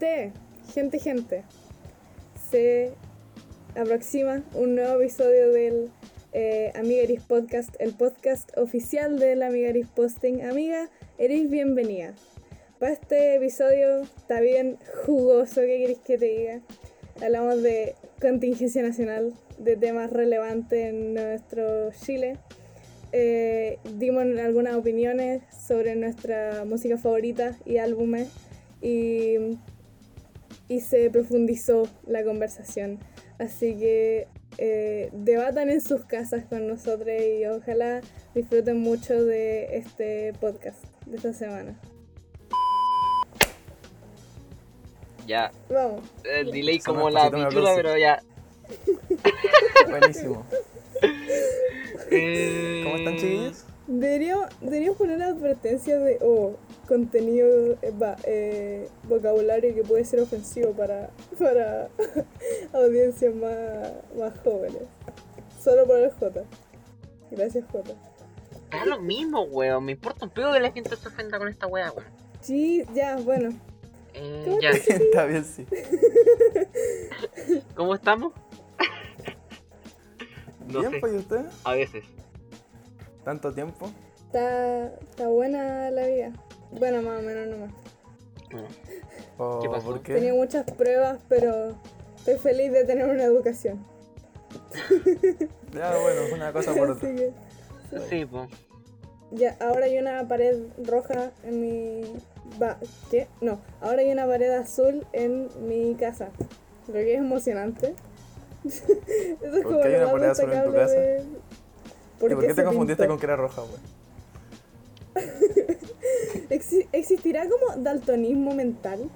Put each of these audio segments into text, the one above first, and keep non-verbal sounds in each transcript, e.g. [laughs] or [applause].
Gente, gente, gente. Se aproxima un nuevo episodio del eh, Amiga Eris Podcast, el podcast oficial del Amiga Eris Posting. Amiga, eres bienvenida. Para este episodio está bien jugoso, ¿qué queréis que te diga? Hablamos de contingencia nacional, de temas relevantes en nuestro Chile. Eh, dimos algunas opiniones sobre nuestra música favorita y álbumes y, y se profundizó la conversación. Así que eh, debatan en sus casas con nosotros y ojalá disfruten mucho de este podcast de esta semana. Ya, Vamos. el delay Sonó como la aplauso. pero ya. [laughs] Buenísimo. [laughs] Eh, ¿Cómo están, chiquillos? Deberíamos, deberíamos poner una advertencia de oh, contenido, eh, va, eh, vocabulario que puede ser ofensivo para, [laughs] para [laughs] audiencias más, más jóvenes. Solo por el J. Gracias, J. Es lo mismo, weón. Me importa un pedo que la gente se ofenda con esta wea, weón. Sí, ya, bueno. Eh, ¿Cómo ya, Está bien, sí. [laughs] ¿cómo estamos? No ¿Bien, sé, pues, y usted? a veces. ¿Tanto tiempo? Está, está buena la vida. Bueno, más o menos nomás. Bueno, ¿O ¿Qué pasó? por qué? Tenía muchas pruebas, pero estoy feliz de tener una educación. Ya, bueno, una cosa por otra. Que, sí, pues. ya, ahora hay una pared roja en mi... Va, ¿Qué? No, ahora hay una pared azul en mi casa. Lo que es emocionante. [laughs] Eso es ¿Por como qué hay lo una más pared azul en tu destacable casa? de- ¿Y por qué te confundiste pintó. con que era roja, güey? [laughs] Exi- ¿Existirá como daltonismo mental?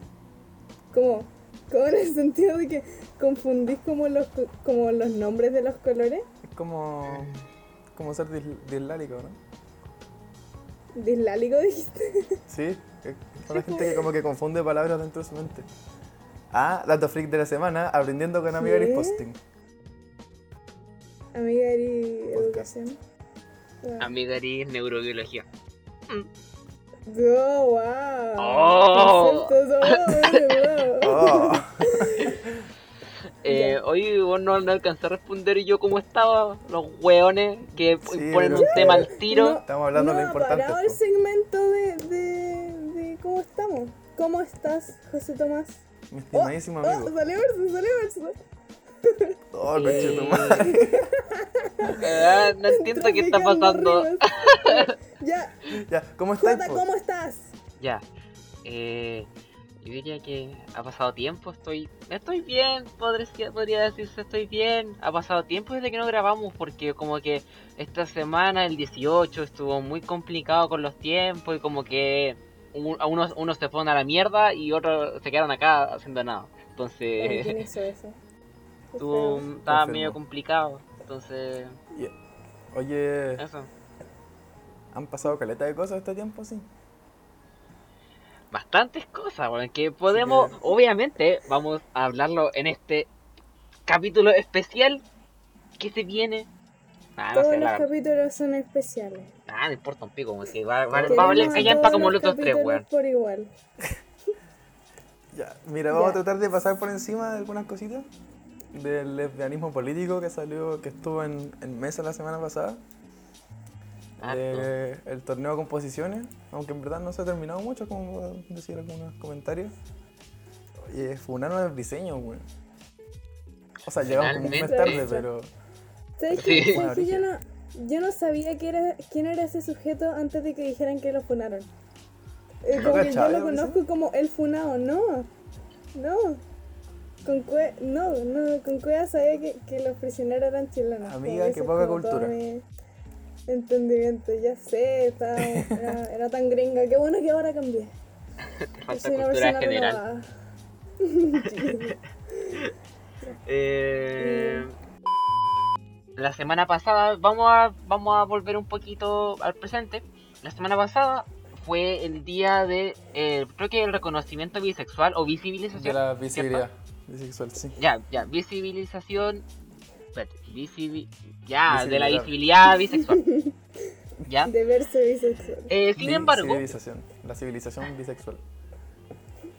Como, como en el sentido de que confundís como los, co- como los nombres de los colores. Es como. como ser dis- dislálico, ¿no? Dislálico dijiste. [laughs] Sí, es con la gente que como que confunde palabras dentro de su mente. Ah, dato freak de la semana, aprendiendo con Amiga ¿Qué? y Posting. Amiga y Podcast. educación. Wow. Amiga eres neurobiología. Oh, wow. Oh. Oh. [laughs] Oh, Eh, hoy vos no, no alcancé a responder yo cómo estaba, los weones que Sí, ponen pero- un tema al tiro. No. estamos hablando no de lo ha importante. parado el segmento de, de, de cómo estamos. ¿Cómo estás, José Tomás? Mi Oh, estimadísimo oh, amigo. salió verso, salió verso. Conche tu madre. Eh, [laughs] no entiendo qué está pasando. [laughs] ya, Ya, ¿cómo estás? Jota? ¿cómo estás? Ya. Eh, yo diría que ha pasado tiempo, estoy estoy bien, podría, podría decirse estoy bien. Ha pasado tiempo desde que no grabamos porque como que esta semana, el 18, estuvo muy complicado con los tiempos y como que unos, unos se fueron a la mierda y otros se quedaron acá haciendo nada. ¿Quién Entonces, hizo [laughs] eso? Estuvo, estaba Confirmo. medio complicado. Entonces, Oye, eso. ¿han pasado caleta de cosas este tiempo, sí? bastantes cosas, bueno, que podemos, que- obviamente, vamos a hablarlo en este capítulo especial que se viene. Ah, no Todos sé, los la, capítulos son especiales. ah, no importa un pico, como que va, va, va a valer callampa como los otros tres, weón. por igual. [laughs] Ya, mira, vamos Ya. a tratar de pasar por encima de algunas cositas del lesbianismo político que salió, que estuvo en, en mesa la semana pasada. Ah, de el torneo de composiciones, aunque en verdad no se ha terminado mucho, como puedo decir algunos comentarios. Oye, funaron el diseño, güey. O sea, llegamos como un mes tarde, pero. ¿Sabes qué? Yo no, yo no sabía que era, quién era ese sujeto antes de que dijeran que lo funaron. Eh, ¿No como que yo lo conozco como el funado, no. No. Con cue no, no, con cueva sabía que, que los prisioneros eran chilenos. Amiga, qué poca cultura. mi Entendimiento, ya sé, estaba- era, era tan gringa. Qué bueno que ahora cambié. Te [laughs] falta soy una cultura persona general. [laughs] Eh, la semana pasada, vamos a, vamos a volver un poquito al presente. La semana pasada fue el día de, eh, creo que el reconocimiento bisexual o visibilización. De la ¿cierto? Bisexual, sí. Ya, ya, visibilización. Espérate, visibi- ya, de la Visibilidad. bisexual. ya. [laughs] De verse bisexual. Eh, sin embargo, Civilización, la civilización bisexual.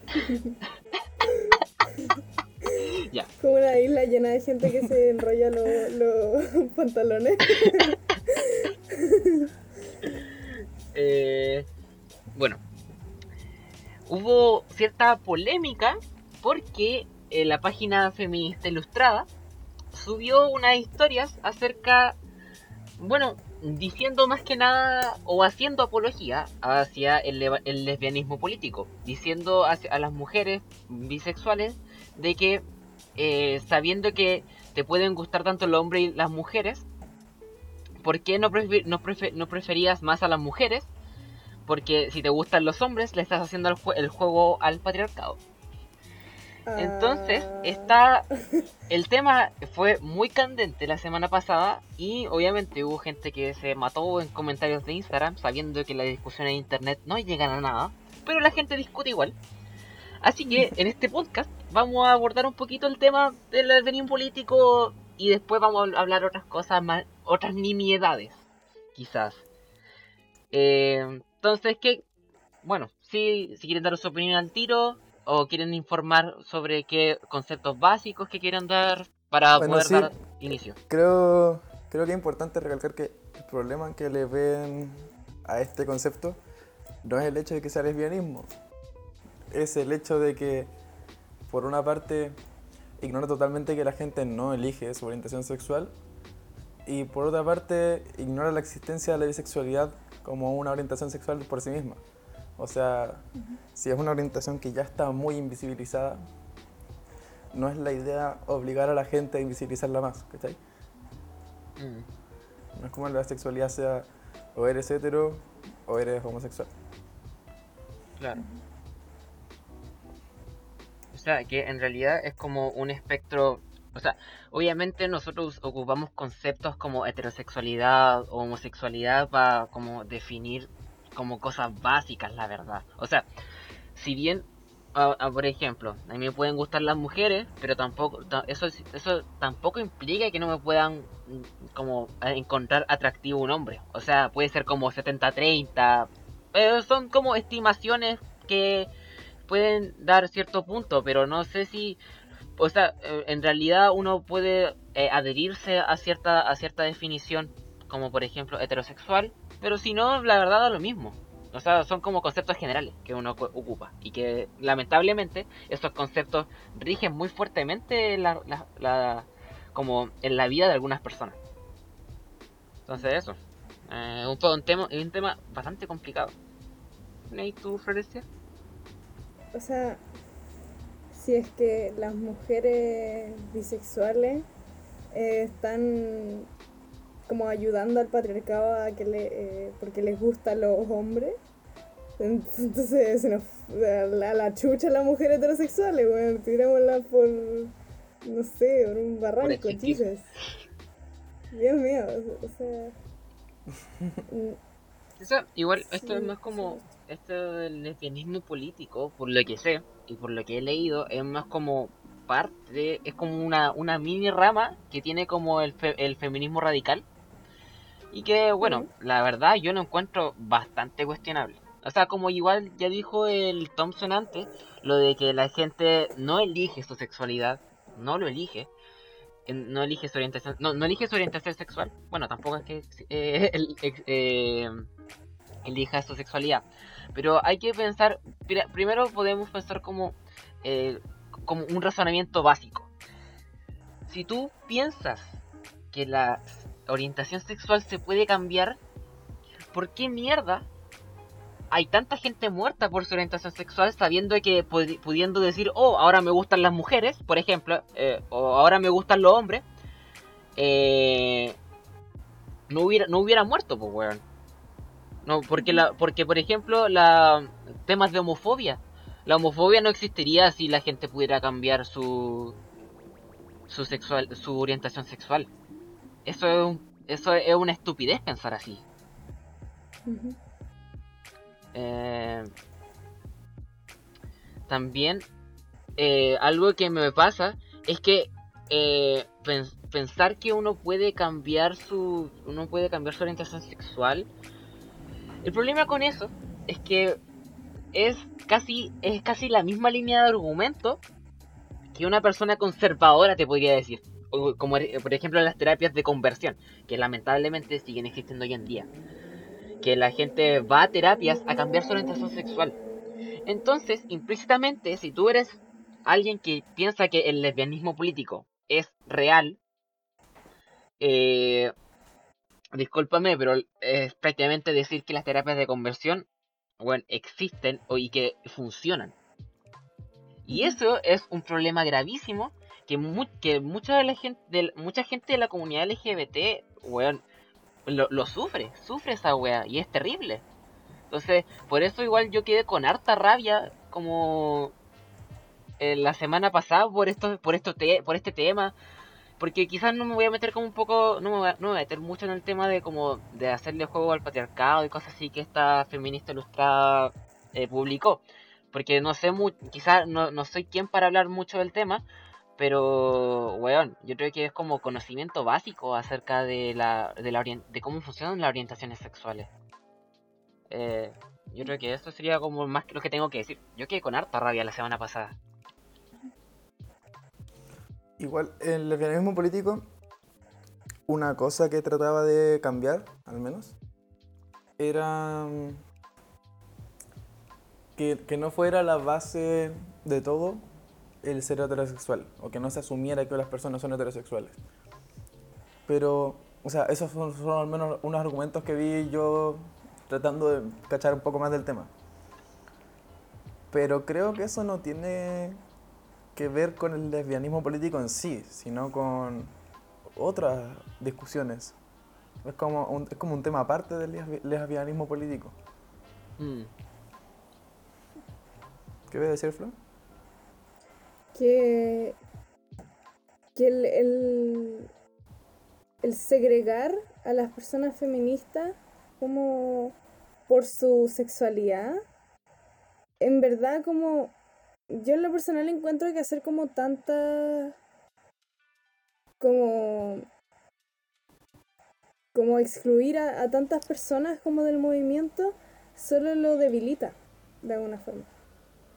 [laughs] Ya. Como una isla llena de gente que se enrolla los los [laughs] pantalones. Eh, bueno, hubo cierta polémica porque eh, la página feminista ilustrada subió unas historias acerca, bueno, diciendo más que nada o haciendo apología hacia el, lesbianismo político, diciendo a las mujeres bisexuales de que eh, sabiendo que te pueden gustar tanto el hombre y las mujeres, ¿por qué no, prefi- no, prefe- no preferías más a las mujeres? Porque si te gustan los hombres, le estás haciendo el juego al patriarcado. Entonces, Ah, está. El tema fue muy candente la semana pasada y obviamente hubo gente que se mató en comentarios de Instagram sabiendo que la discusión en internet no llegan a nada, pero la gente discute igual. Así que [laughs] en este podcast vamos a abordar un poquito el tema del albedrío político y después vamos a hablar otras cosas más, otras nimiedades, quizás. Eh, entonces, ¿qué? Bueno, si, si quieren dar su opinión al tiro o quieren informar sobre qué conceptos básicos que quieren dar para Bueno, poder sí. dar inicio. Creo, creo que es importante recalcar que el problema que le ven a este concepto no es el hecho de que sea lesbianismo, es el hecho de que, por una parte, ignora totalmente que la gente no elige su orientación sexual y por otra parte, ignora la existencia de la bisexualidad como una orientación sexual por sí misma. O sea, si es una orientación que ya está muy invisibilizada, no es la idea obligar a la gente a invisibilizarla más, ¿cachai? Mm. No es como la sexualidad sea o eres hetero o eres homosexual. Claro. O sea, que en realidad es como un espectro. O sea, obviamente nosotros ocupamos conceptos como heterosexualidad o homosexualidad para como definir como cosas básicas, la verdad. O sea, si bien, por ejemplo, a mí me pueden gustar las mujeres, pero tampoco, ta- eso, es- eso tampoco implica que no me puedan mm, como encontrar atractivo un hombre. O sea, puede ser como 70-30, pero son como estimaciones que pueden dar cierto punto, pero no sé si, o sea, eh, en realidad uno puede eh, adherirse a cierta a cierta definición, como por ejemplo heterosexual, pero si no, la verdad da lo mismo. O sea, son como conceptos generales que uno cu- ocupa y que lamentablemente esos conceptos rigen muy fuertemente la, como en la vida de algunas personas. Entonces eso, eh, un tema bastante complicado. ¿Y tú, Florencia? O sea, si es que las mujeres bisexuales eh, están como ayudando al patriarcado a que le, eh, porque les gustan los hombres, entonces se nos a la, a la chucha a las mujeres heterosexuales, tirémosla por, no sé, por un barranco. Jesus. Dios mío, o sea... [laughs] Eso, igual, esto es más como sí. esto del lesbianismo político, por lo que sé y por lo que he leído, es más como parte, es como una, una mini rama que tiene como el, fe- el feminismo radical. Y que, bueno, la verdad yo lo encuentro bastante cuestionable. O sea, como igual ya dijo el Thompson antes, lo de que la gente no elige su sexualidad, no lo elige, no elige su orientación, no, no elige su orientación sexual. Bueno, tampoco es que eh, [laughs] el- eh, elija su sexualidad. Pero hay que pensar, pri- primero podemos pensar como, eh, como un razonamiento básico. Si tú piensas que la orientación sexual se puede cambiar, ¿por qué mierda hay tanta gente muerta por su orientación sexual sabiendo que pudi- pudiendo decir, oh, ahora me gustan las mujeres, por ejemplo, eh, o ahora me gustan los hombres, eh, no hubiera no hubiera muerto, pues, weón. No, porque la porque por ejemplo, la temas de homofobia, la homofobia no existiría si la gente pudiera cambiar su su sexual su orientación sexual. Eso es un- eso es una estupidez pensar así. Eh, también eh, algo que me pasa es que eh, pen- pensar que uno puede cambiar su uno puede cambiar su orientación sexual el problema con eso es que es casi es casi la misma línea de argumento que una persona conservadora te podría decir. Como por ejemplo las terapias de conversión, que lamentablemente siguen existiendo hoy en día. Que la gente va a terapias a cambiar su orientación sexual. Entonces, implícitamente, si tú eres alguien que piensa que el lesbianismo político es real, eh, discúlpame, pero es prácticamente decir que las terapias de conversión bueno, existen y que funcionan. Y eso es un problema gravísimo que, mucha, de la gente, de, mucha gente de la comunidad LGBT, weón, lo, sufre, sufre esa wea y es terrible. Entonces, por eso igual yo quedé con harta rabia como eh, la semana pasada por esto, por esto por este tema. Porque quizás no me voy a meter como un poco, no me voy a, meter mucho en el tema de como de hacerle juego al patriarcado y cosas así que esta feminista ilustrada eh, publicó. Porque no sé, quizás no soy quien para hablar mucho del tema, pero, weón, yo creo que es como conocimiento básico acerca de, la, de, de cómo funcionan las orientaciones sexuales. Eh, yo creo que eso sería como más que lo que tengo que decir. Yo quedé con harta rabia la semana pasada. Igual, el lesbianismo político, una cosa que trataba de cambiar, al menos, era mm, que, que no fuera la base de todo el ser heterosexual, o que no se asumiera que las personas son heterosexuales. Pero, o sea, esos son, al menos unos argumentos que vi yo tratando de cachar un poco más del tema. Pero creo que eso no tiene que ver con el lesbianismo político en sí, sino con otras discusiones. Es como un, es como un tema aparte del lesbianismo político. Mm. ¿Qué voy a decir, Flo? Que, que el, el, segregar a las personas feministas como por su sexualidad, en verdad como yo en lo personal encuentro que hacer como tanta como como excluir a, tantas personas como del movimiento solo lo debilita de alguna forma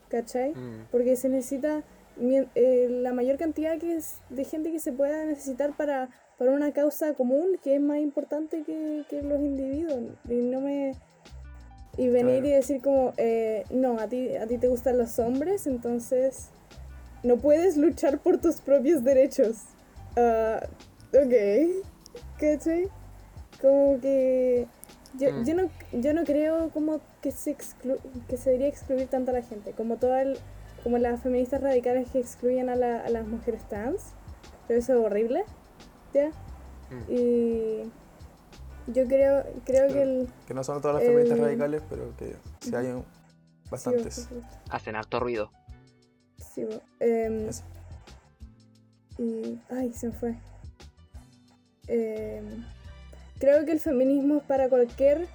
¿cachai? Mm. porque se necesita eh, la mayor cantidad que es de gente que se pueda necesitar para, para una causa común que es más importante que, que los individuos y no me y venir y decir como, eh, no, a ti, a ti te gustan los hombres, entonces no puedes luchar por tus propios derechos. Uh, ok, ¿cachai? Como que yo, mm. yo, no, yo no creo como que se, que se debería excluir tanto a la gente, como toda el, como las feministas radicales que excluyen a, la, a las mujeres trans, pero eso es horrible, ¿ya? Mm. Y yo creo, creo que el... Que no son todas las feministas radicales, pero que sí hay bastantes. Hacen alto ruido. Sí, eh, y... Ay, se me fue. Eh, creo que el feminismo es para cualquier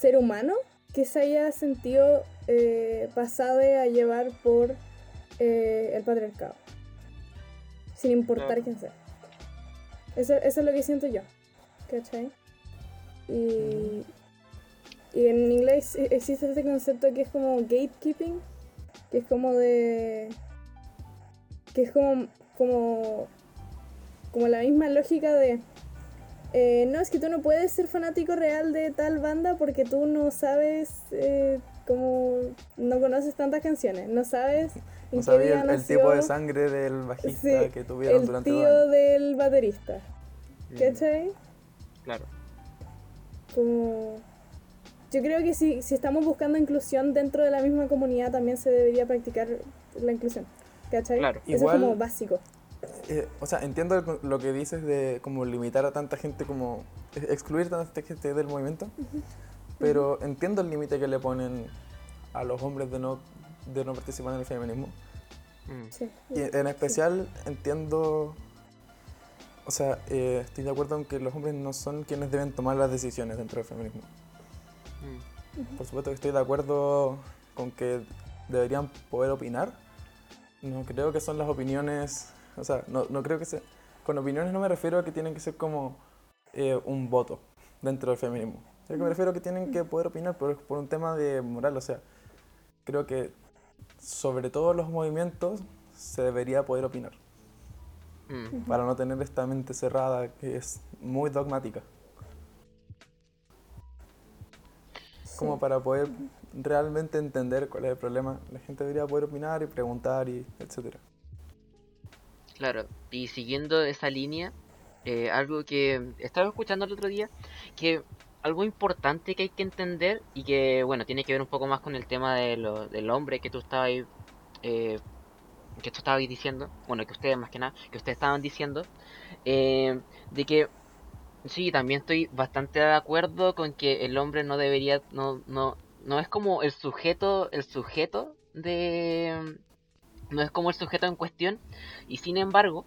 ser humano que se haya sentido eh, pasado a llevar por eh, el patriarcado. Sin importar quién sea. Eso, eso es lo que siento yo. ¿Cachai? Y, y en inglés existe este concepto que es como gatekeeping, que es como de... que es como, como, como la misma lógica de... Eh, no, es que tú no puedes ser fanático real de tal banda porque tú no sabes, eh, como no conoces tantas canciones, no sabes... No sabía el, tipo de sangre del bajista que tuvieron durante El tío del baterista. ¿Cachai? Claro. Como... Yo creo que si, si estamos buscando inclusión dentro de la misma comunidad, también se debería practicar la inclusión. ¿Cachai? Claro. Eso es como básico. Eh, o sea, entiendo lo que dices de como limitar a tanta gente, como excluir a tanta gente del movimiento, pero entiendo el límite que le ponen a los hombres de no, de no participar en el feminismo. Mm. Sí, y en especial entiendo o sea, eh, estoy de acuerdo en que los hombres no son quienes deben tomar las decisiones dentro del feminismo. Mm. Por supuesto que estoy de acuerdo con que deberían poder opinar. No creo que son las opiniones, o sea, no, no creo que sea... Con opiniones no me refiero a que tienen que ser como eh, un voto dentro del feminismo. Que me refiero a que tienen que poder opinar por, un tema de moral. O sea, creo que sobre todo los movimientos se debería poder opinar. Mm, Para no tener esta mente cerrada que es muy dogmática. Como para poder realmente entender cuál es el problema, la gente debería poder opinar y preguntar y etcétera. Claro, y siguiendo esa línea, eh, algo que estaba escuchando el otro día, que algo importante que hay que entender y que, bueno, tiene que ver un poco más con el tema de lo- del hombre que tú estabas eh, que tú estabas diciendo, bueno, que ustedes más que nada, que ustedes estaban diciendo, eh, de que sí, también estoy bastante de acuerdo con que el hombre no debería, no, no, no es como el sujeto, el sujeto de, no es como el sujeto en cuestión, y sin embargo,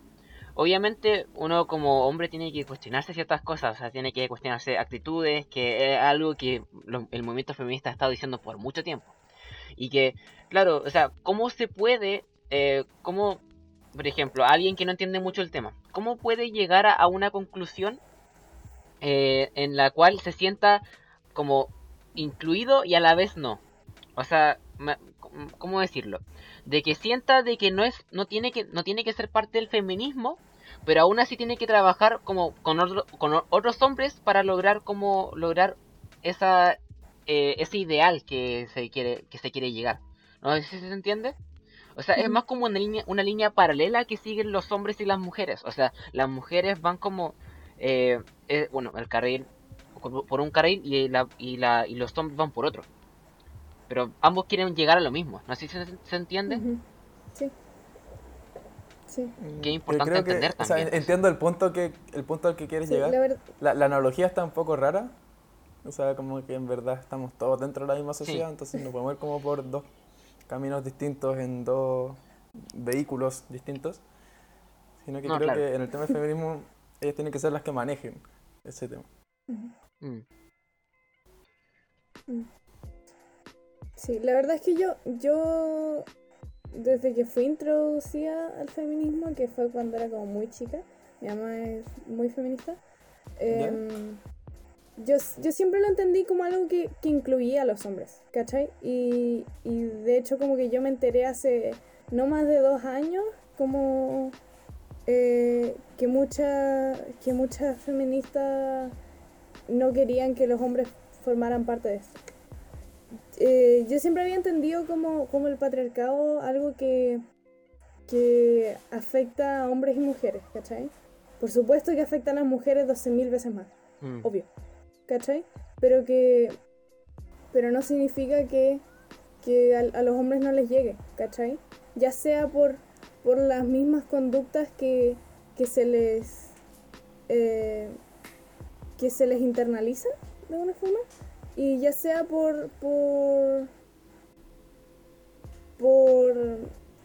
obviamente uno como hombre tiene que cuestionarse ciertas cosas, o sea, tiene que cuestionarse actitudes, que es algo que el movimiento feminista ha estado diciendo por mucho tiempo. Y que, claro, o sea, ¿cómo se puede, eh, cómo, por ejemplo, alguien que no entiende mucho el tema, cómo puede llegar a, a una conclusión eh, en la cual se sienta como incluido y a la vez no? O sea, ¿cómo decirlo? De que sienta de que no es, no tiene que, no tiene que ser parte del feminismo, pero aún así tiene que trabajar como con, otro- con otros hombres para lograr como lograr esa eh, ese ideal que se quiere que se quiere llegar. No sé si se entiende. O sea, es más como una línea, una línea paralela que siguen los hombres y las mujeres. O sea, las mujeres van como, eh, eh, bueno, el carril, por por un carril y, la, y, la, y los hombres van por otro. Pero ambos quieren llegar a lo mismo. No sé si se, se entiende. Ujú. Sí. Sí. Qué importante creo que- entender o sea, también. entiendo el punto que el punto al que quieres Sí, llegar. la. La, la analogía está un poco rara. O sea, como que en verdad estamos todos dentro de la misma Sí. sociedad, entonces nos podemos ir como por dos caminos distintos en dos vehículos distintos. Sino que No, creo claro. que en el tema del feminismo ellas tienen que ser las que manejen ese tema. Ujú. Mm, Sí, la verdad es que yo, yo, desde que fui introducida al feminismo, que fue cuando era como muy chica, mi mamá es muy feminista, em, yo, yo siempre lo entendí como algo que, que incluía a los hombres, ¿cachai? Y, y de hecho como que yo me enteré hace no más de dos años, como eh, que, mucha, que muchas feministas no querían que los hombres formaran parte de esto. Eh, yo siempre había entendido como, como el patriarcado algo que, que afecta a hombres y mujeres, ¿cachai? Por supuesto que afecta a las mujeres 12.000 veces más, mm, obvio, ¿cachai? Pero que pero no significa que, que a, a los hombres no les llegue, ¿cachai? Ya sea por, por las mismas conductas que, que se les eh, que se les internaliza de alguna forma y ya sea por por por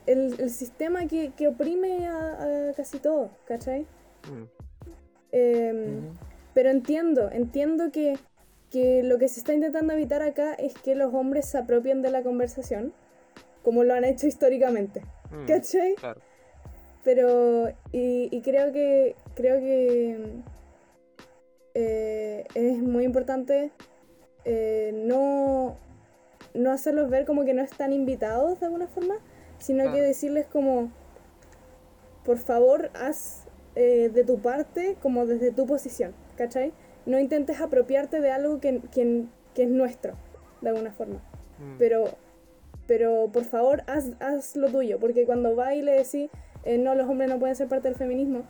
el, el sistema que, que oprime a, a casi todo, ¿cachai? mm, Em, pero entiendo, entiendo que, que lo que se está intentando evitar acá es que los hombres se apropien de la conversación, como lo han hecho históricamente, mm, ¿cachai? claro. Pero, y, y creo que, creo que eh, es muy importante eh, no, no hacerlos ver como que no están invitados de alguna forma, sino que decirles como, por favor, haz eh, de tu parte como desde tu posición, ¿cachai? No intentes apropiarte de algo que, que- que es nuestro, de alguna forma. Mm, pero pero por favor haz, haz lo tuyo porque cuando va y le decís eh, no los hombres no pueden ser parte del feminismo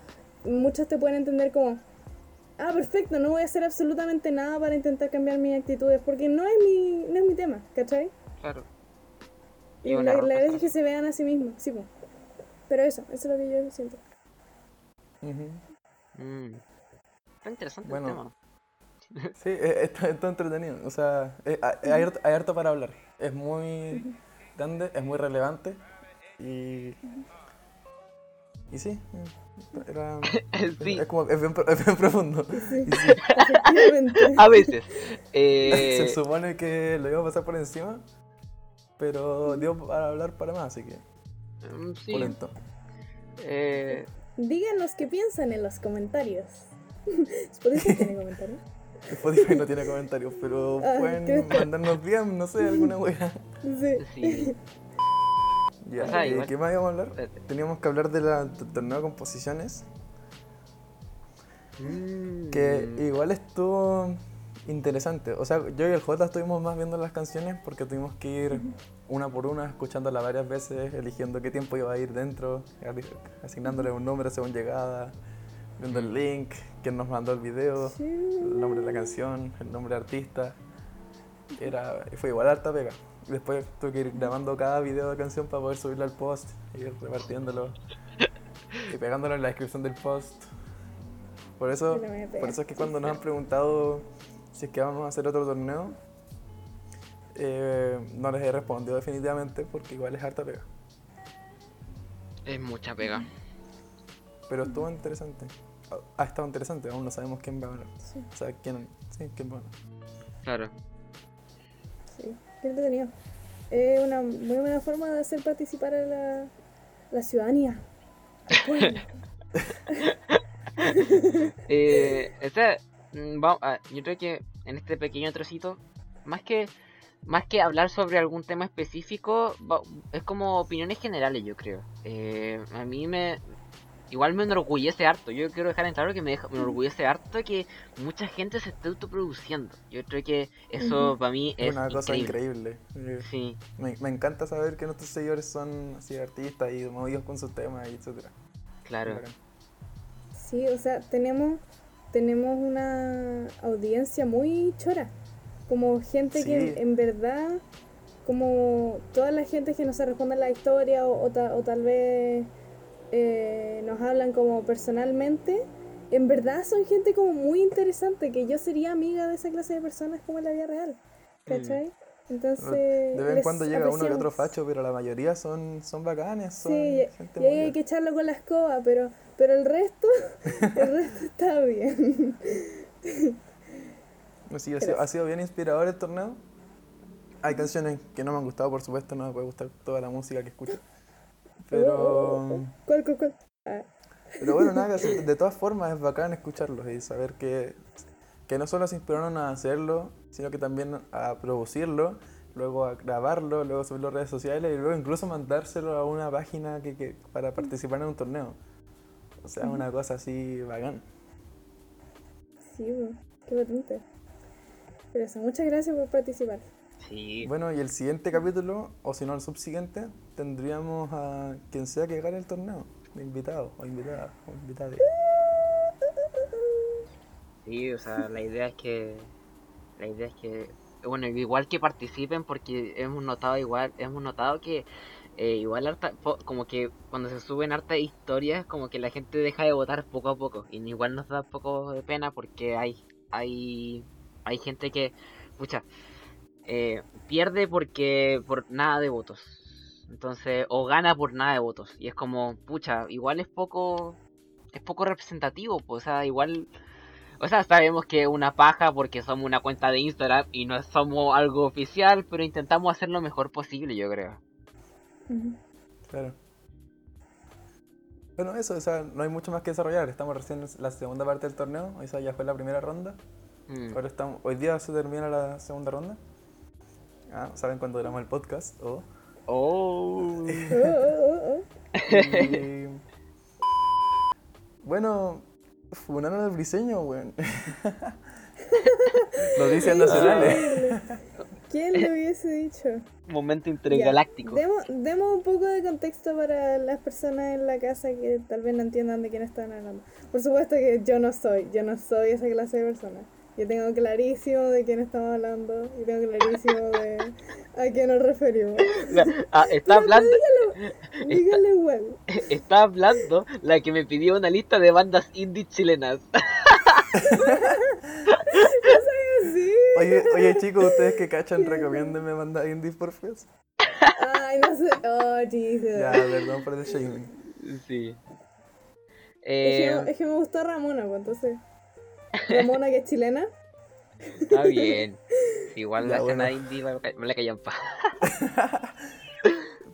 muchos te pueden entender como ah perfecto no voy a hacer absolutamente nada para intentar cambiar mis actitudes porque no es mi no es mi tema ¿cachai? claro. y la, la idea es que se vean a sí mismos sí po. pero eso eso es lo que yo siento. Mm. Está interesante Bueno. el tema. [laughs] Sí, e- está, está entretenido. O sea, eh, hay, hay harto, hay harto para hablar. Es muy grande, es muy relevante y. Y sí, era, [laughs] Sí. es, como, es, bien, es bien profundo. sí, Y sí, [laughs] A veces. eh, se supone que lo iba a pasar por encima, pero dio para hablar para más, así que mm, sí, polento. eh, díganos qué piensan en los comentarios [laughs] Spotify tiene comentarios Spotify no tiene comentarios, pero Ah, pueden mandarnos bien, no sé, alguna wea. sí sí. Ya, O sea, ¿de igual- qué más íbamos a hablar? Eh, Teníamos que hablar de la del torneo de composiciones, que Mm. igual estuvo interesante. O sea, yo y el J estuvimos más viendo las canciones porque tuvimos que ir una por una, escuchándola varias veces, eligiendo qué tiempo iba a ir dentro, asignándole un nombre según llegada, viendo el link, quién nos mandó el video, Sí. el nombre de la canción, el nombre de artista. Era, fue igual harta pega. Después tuve que ir grabando cada video de canción para poder subirlo al post, y ir repartiéndolo [laughs] y pegándolo en la descripción del post. Por eso, por eso es que cuando nos han preguntado si es que vamos a hacer otro torneo, eh, no les he respondido definitivamente porque igual es harta pega. Es mucha pega. Pero estuvo interesante. Ha estado interesante, aún no sabemos quién va a ganar. Sí, O sea, quién, sí, quién va a ganar. Claro. sí. Qué. Es una muy buena forma de hacer participar a la, la ciudadanía. [laughs] Eh, mm, ah, yo creo que en este pequeño trocito, más que más que hablar sobre algún tema específico, es como opiniones generales, yo creo. Eh, a mí me igual me enorgullece harto. Yo quiero dejar en claro que me, deja- me enorgullece harto que mucha gente se esté autoproduciendo. Yo creo que eso Ujú. para mí Es es una cosa increíble. increíble. Sí, Me, me encanta saber que nuestros seguidores son así artistas y movidos con sus temas y etcétera. claro. Sí, o sea, tenemos, tenemos una audiencia muy chora. Como gente Sí. que en verdad, como toda la gente que nos responde a la historia o, o ta- o tal vez eh, nos hablan como personalmente, en verdad son gente como muy interesante, que yo sería amiga de esa clase de personas como en la vida real. ¿Cachai? Entonces... De vez en cuando llega uno que otro facho, pero la mayoría son, son bacanes, son Sí, gente y ahí movida. hay que echarlo con la escoba, pero, pero el resto, [laughs] el resto está bien. Sí, ha, sido, ha sido bien inspirador el torneo. Hay canciones que no me han gustado, por supuesto, no me puede gustar toda la música que escucho. Pero, ¿Cuál, cuál, cuál? Ah, pero bueno, nada, [laughs] que hacer. de todas formas es bacán escucharlos y saber que, que no solo se inspiraron a hacerlo, sino que también a producirlo, luego a grabarlo, luego subirlo a redes sociales y luego incluso mandárselo a una página que, que- para participar en un torneo. O sea, una cosa así bacán. sí, qué potente. Pero eso, muchas gracias por participar. Sí. Bueno, y el siguiente capítulo, o si no el subsiguiente, tendríamos a quien sea que gane el torneo, invitado o invitada o invitada. Sí, o sea, la idea es que la idea es que bueno, igual que participen porque hemos notado igual, hemos notado que eh, igual harta, como que cuando se suben hartas historias, como que la gente deja de votar poco a poco y igual nos da poco de pena porque hay hay hay gente que pucha eh, pierde porque por nada de votos. Entonces, o gana por nada de votos y es como, pucha, igual es poco es poco representativo, pues, o sea, igual o sea, sabemos que es una paja porque somos una cuenta de Instagram y no somos algo oficial, pero intentamos hacer lo mejor posible, yo creo. Claro. Bueno, eso, o sea, no hay mucho más que desarrollar. Estamos recién en la segunda parte del torneo. Esa ya fue la primera ronda. Mm. Ahora estamos, hoy día se termina la segunda ronda. Ah, ¿Saben cuándo grabamos el podcast? Oh. Oh. Oh, oh, oh, oh. Y- bueno, funaron al briseño, weón. [laughs] Noticias nacionales. ¿Quién lo hubiese dicho? Momento intergaláctico. Demos, demos un poco de contexto para las personas en la casa que tal vez no entiendan de quién están hablando. Por supuesto que yo no soy, yo no soy esa clase de persona. Yo tengo clarísimo de quién estamos hablando y tengo clarísimo de a qué nos referimos. Ah, está hablando, [laughs] Dígale igual. está hablando la que me pidió una lista de bandas indie chilenas. [laughs] Sí. Oye, oye chicos, ustedes que cachan, recomiéndenme banda indies por favor. Ay, no sé. Oh, Jesus. Ya, perdón por el shaming. Sí. Es, que, Eh, es que me gustó Ramona, pues entonces. Ramona, que es chilena. está bien. Igual Ya, la escena bueno. indie me, la callan pa. [laughs]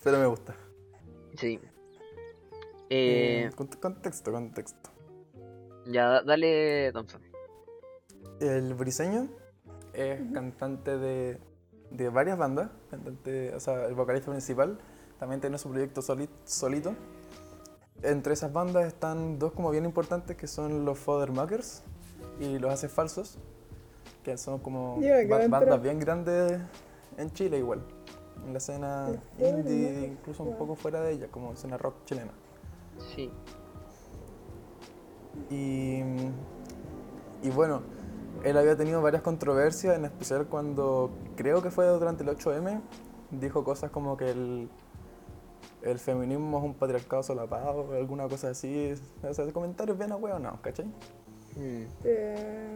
Pero me gusta. Sí. Eh, Eh, cont- contexto, contexto. ya, da- dale, Thompson. El briseño es cantante de, de varias bandas, cantante, o sea, el vocalista principal también tiene su proyecto soli- solito. Entre esas bandas están dos como bien importantes que son los Makers y los Haces Falsos, que son como ba- bandas bien grandes en Chile igual. En la escena indie, incluso un poco fuera de ella, como escena rock chilena. Sí. Y, y bueno, él había tenido varias controversias, en especial cuando creo que fue durante el 8M, dijo cosas como que el, el feminismo es un patriarcado solapado alguna cosa así. O sea, comentarios bien no ¿cachai? Mm. Eh,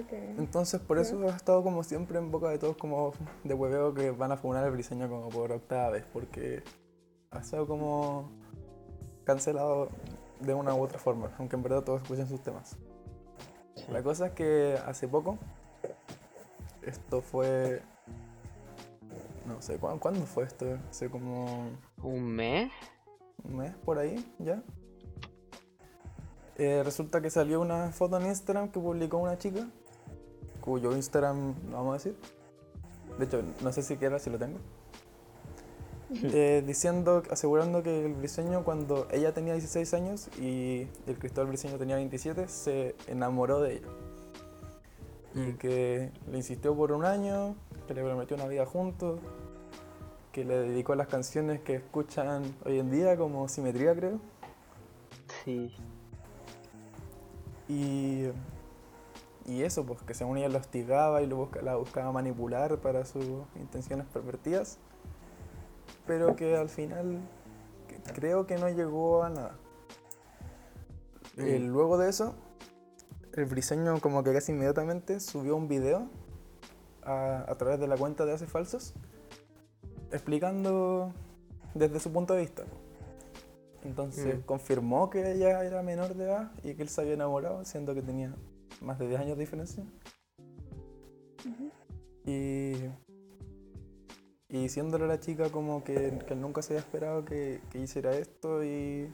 ok. Entonces por eso ha estado como siempre en boca de todos como de hueveo que van a funar el briseño como por octava vez, porque ha estado como cancelado de una u otra forma, aunque en verdad todos escuchan sus temas. La cosa es que hace poco, esto fue, no sé, ¿cuándo, cuándo fue esto? Hace como ¿Un mes? un mes por ahí, ya. Eh, resulta que salió una foto en Instagram que publicó una chica, cuyo Instagram vamos a decir. De hecho, no sé siquiera si lo tengo. Eh, diciendo, asegurando que el briseño cuando ella tenía 16 años y el Cristóbal Briseño tenía 27, se enamoró de ella. Y que le insistió por un año, que le prometió una vida juntos, que le dedicó las canciones que escuchan hoy en día, como Simetría creo. Sí. Y, y eso, pues que según ella lo hostigaba y lo la buscaba manipular para sus intenciones pervertidas, pero que al final creo que no llegó a nada. Eh, luego de eso, el briseño como que casi inmediatamente subió un video a, a través de la cuenta de Hace Falsos, explicando desde su punto de vista. Entonces Mm. confirmó que ella era menor de edad y que él se había enamorado, siendo que tenía más de 10 años de diferencia. Y, y diciéndole a la chica como que, que él nunca se había esperado que, que hiciera esto y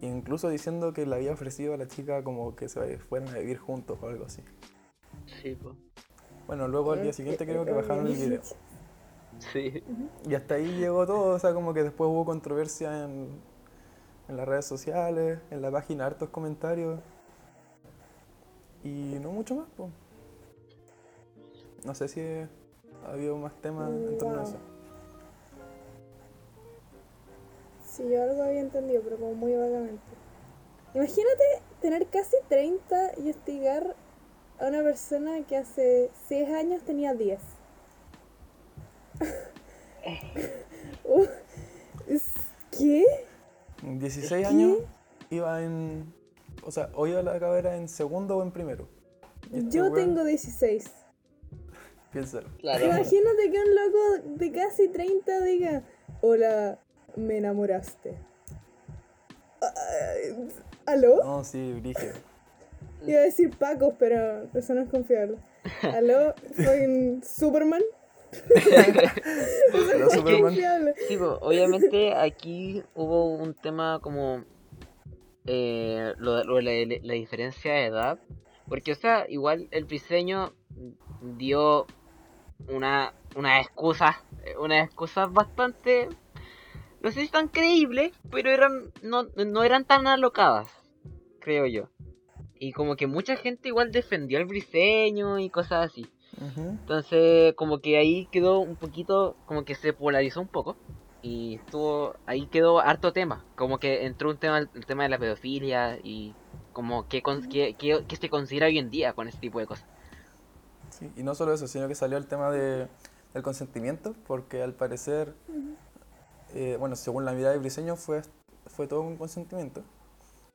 e incluso diciendo que le había ofrecido a la chica como que se fueran a vivir juntos o algo así. Sí, po. Bueno, luego al día siguiente creo que bajaron el video. Sí. Y hasta ahí llegó todo, o sea, como que después hubo controversia en, en las redes sociales, en la página, hartos comentarios. Y no mucho más, pues. No sé si ha habido más temas en torno a eso. Sí, yo algo había entendido, pero como muy vagamente. Imagínate tener casi 30 y hostigar a una persona que hace 6 años tenía 10. [laughs] [laughs] Uh, ¿Qué? En 16 ¿Qué? años iba en. O sea, o iba a la cabera en segundo o en primero. Este Yo weón, tengo 16. [laughs] Piénsalo. Claro. Imagínate que un loco de casi 30 diga, hola, me enamoraste. ¿Aló? No, sí, brígido. Iba a decir Pacos, pero eso no es confiable. [laughs] ¿Aló? ¿Soy un Superman? Pero Superman. Confiable. Sí, obviamente aquí hubo un tema como eh, lo, la diferencia de edad. Porque, o sea, igual el diseño dio una, una excusa, unas excusas bastante, no sé si tan creíbles, pero eran no, no eran tan alocadas, creo yo. Y como que mucha gente igual defendió el briseño y cosas así. Entonces, como que ahí quedó un poquito, como que se polarizó un poco. Y estuvo, ahí quedó harto tema. Como que entró un tema, el tema de la pedofilia y como que, con, que, que- que se considera hoy en día con ese tipo de cosas. Sí, y no solo eso, sino que salió el tema de, del consentimiento, porque al parecer, eh, bueno, según la mirada de Briseño fue, fue todo un consentimiento.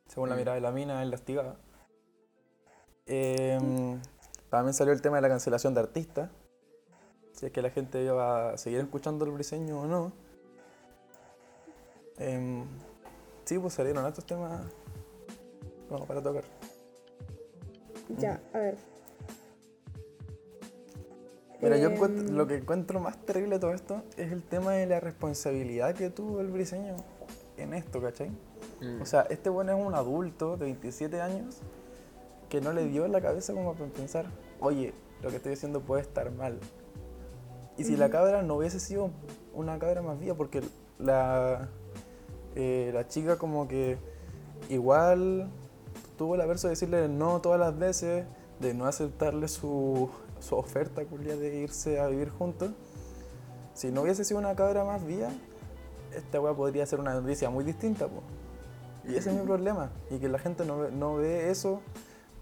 Según la Mm. mirada de la mina, él la hostigaba. Em, también salió el tema de la cancelación de artistas. Si es que la gente iba a seguir escuchando el Briseño o no. Em, sí, pues salieron estos temas como para tocar. Ya, a ver. Mira, yo Em, encuentro- lo que encuentro más terrible de todo esto es el tema de la responsabilidad que tuvo el briseño en esto, ¿cachai? Mm. O sea, este bueno es un adulto de 27 años que no le dio en la cabeza como para pensar, oye, lo que estoy haciendo puede estar mal. Y si la cabra no hubiese sido una cabra más vía porque la, eh, la chica como que igual tuvo la verso de decirle no todas las veces, de no aceptarle su, su oferta culia, de irse a vivir juntos. Si no hubiese sido una cabra más vía, esta weá podría ser una noticia muy distinta. po. Y ese es mi problema. Y que la gente no, ve- no ve eso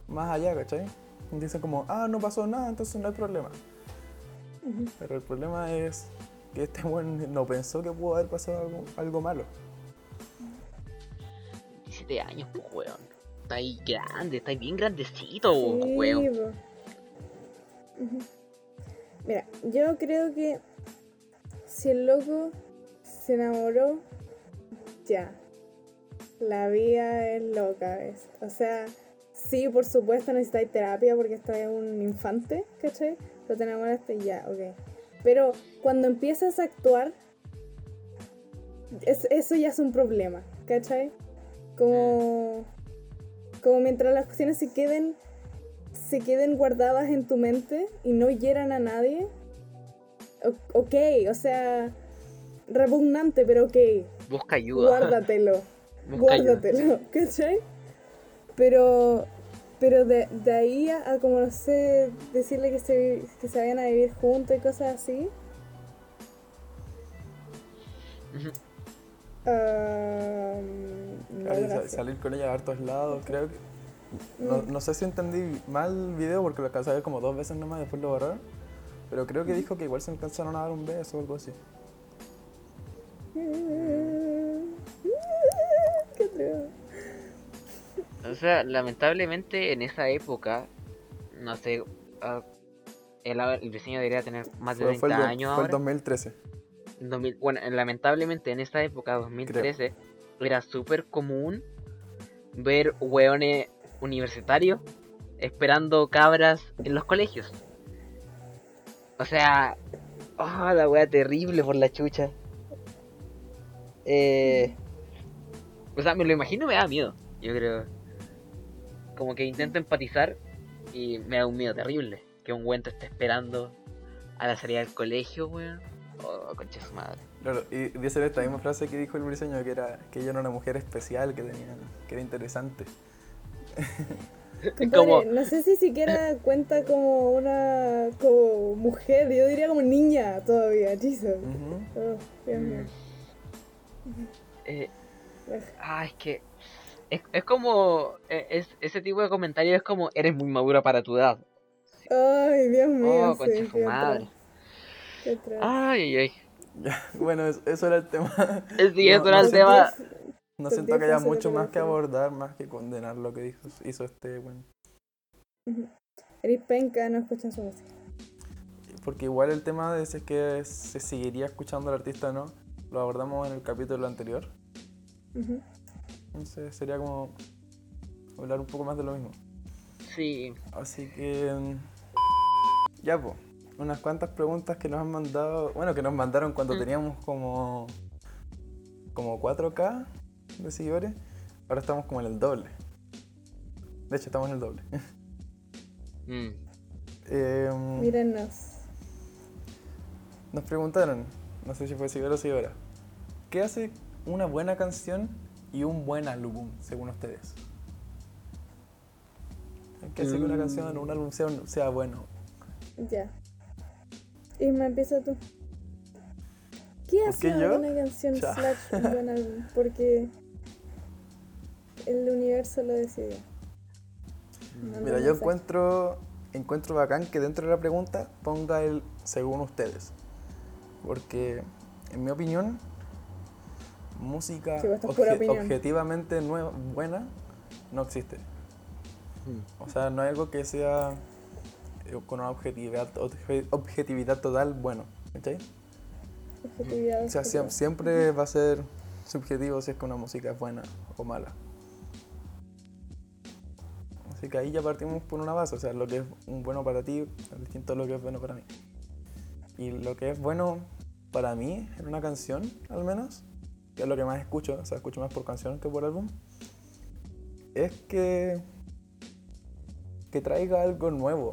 más allá, ¿cachai? Dicen como, ah, no pasó nada, entonces no hay problema. Pero el problema es que este weón no pensó que pudo haber pasado algo, algo malo. 17 años, pues, weón. Está ahí grande, está ahí bien grandecito, Sí, weón. Mira, yo creo que si el loco se enamoró, ya. La vida es loca, ¿ves? O sea, sí, por supuesto necesitáis terapia porque estás un infante, ¿cachai? Pero te enamoraste y ya, ok. Pero cuando empiezas a actuar, es- eso ya es un problema, ¿cachai? Como, como mientras las cuestiones se queden se queden guardadas en tu mente y no hieran a nadie, o- ok, o sea, repugnante, pero ok, Busca ayuda. guárdatelo, [laughs] Busca ayuda. guárdatelo, ¿cachai? Pero, pero de, de ahí a, a como no sé, decirle que se, que se vayan a vivir juntos y cosas así, no, Claro, gracias. salir con ella a hartos lados, creo que... No, Mm. no sé si entendí mal el video porque lo alcancé a ver como dos veces nomás y después lo borraron. Pero creo que dijo que igual se alcanzaron a dar un beso o algo así. Qué atrevido. O sea, lamentablemente en esa época, no sé, ah, el, el diseño debería tener más de Fue, 30 fue el, años fue el ahora. 2013. En 2000 bueno, lamentablemente en esa época, 2013, era súper común ver hueones universitarios esperando cabras en los colegios. O sea, oh, la wea terrible por la chucha. Eh, o sea, me lo imagino me da miedo, yo creo. Como que intento empatizar y me da un miedo terrible. Que un weón te esté esperando a la salida del colegio, weón. Oh, concha de su madre. Claro, y dice esta misma frase que dijo el briseño, que era que ella era una mujer especial, que tenía, que era interesante. [laughs] Como- no sé si siquiera cuenta como una como mujer, yo diría como niña todavía, Jesus. Ujú. Oh, Dios mío. Eh, Ugh. ah, es que. Es, es como. Es, ese tipo de comentario es como. Eres muy madura para tu edad. Ay, Dios mío. Oh, concha sí, su madre. qué. Ay, ay, ay. Ya, bueno, es- eso era el tema. El siguiente No, era no el tema. No siento que haya mucho más que abordar, más que condenar lo que dijo, hizo este bueno. Eres penca, no escuchan su música. Porque igual el tema de si es que se seguiría escuchando al artista o no, lo abordamos en el capítulo anterior. Ujú. Entonces sería como hablar un poco más de lo mismo. Sí. Así que. Ya, pues. Unas cuantas preguntas que nos han mandado. Bueno, que nos mandaron cuando Mm. teníamos como. Como 4K de seguidores. Ahora estamos como en el doble. De hecho, estamos en el doble. [laughs] Mm. Eh, Mírennos. nos preguntaron, no sé si fue seguidor o seguidora, ¿qué hace una buena canción y un buen álbum, según ustedes? ¿Qué hace que una Mm. canción o un álbum sea, sea bueno? Ya. Isma, empieza tú. ¿Qué ¿Por hace qué una yo? buena canción Ya. slash un buen álbum? Porque el universo lo decidió. Manda Mira, yo encuentro, encuentro bacán que dentro de la pregunta ponga el según ustedes. Porque, en mi opinión, música Sí, esto es pura obje- opinión. objetivamente nue- buena no existe. Mm. O sea, no hay algo que sea eh, con una objetividad, obje- objetividad total bueno. ¿cachai? Objetividad, O sea, siempre va a ser subjetivo si es que una música es buena o mala. Así que ahí ya partimos por una base, o sea, lo que es un bueno para ti es distinto a lo que es bueno para mí. Y lo que es bueno para mí en una canción, al menos, que es lo que más escucho, o sea, escucho más por canción que por álbum, es que, que traiga algo nuevo,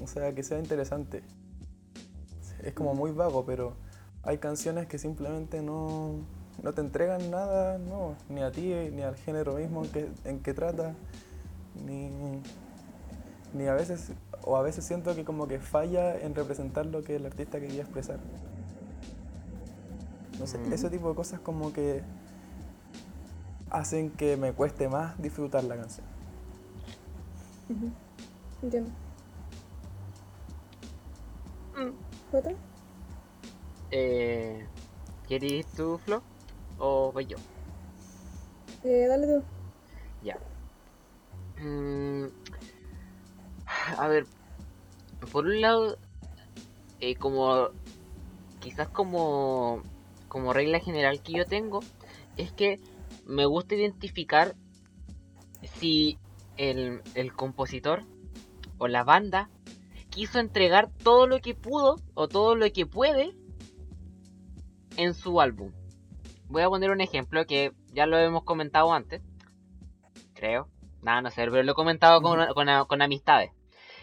o sea, que sea interesante. Es como muy vago, pero hay canciones que simplemente no, no te entregan nada, no, ni a ti, ni al género mismo en que, en que trata, ni, ni a veces, o a veces siento que como que falla en representar lo que el artista quería expresar. No sé, Mm. ese tipo de cosas como que hacen que me cueste más disfrutar la canción. Entiendo. Mm. ¿Jota? Eh, ¿Quieres ir tú, Flo? ¿O voy yo? Eh, dale tú. Ya. Mm, a ver, por un lado, eh, como quizás como como regla general que yo tengo es que me gusta identificar si el, el compositor o la banda quiso entregar todo lo que pudo o todo lo que puede en su álbum. Voy a poner un ejemplo que ya lo hemos comentado antes. Creo. Nada, no sé, pero lo he comentado con, con, con amistades.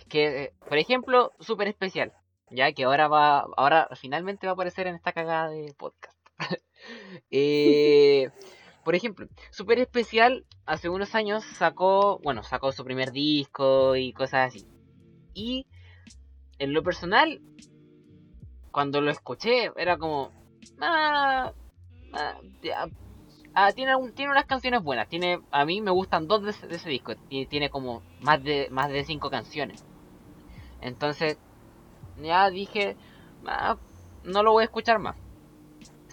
Que, eh, por ejemplo, súper especial. Ya que ahora va, ahora finalmente va a aparecer en esta cagada de podcast. [laughs] Eh, por ejemplo, Super Especial hace unos años sacó, bueno, sacó su primer disco y cosas así. Y en lo personal, cuando lo escuché, era como, ah, ah, ah, tiene, tiene unas canciones buenas. Tiene, a mí me gustan dos de ese, disco. Y tiene como más de, más de cinco canciones. Entonces, ya dije, no lo voy a escuchar más.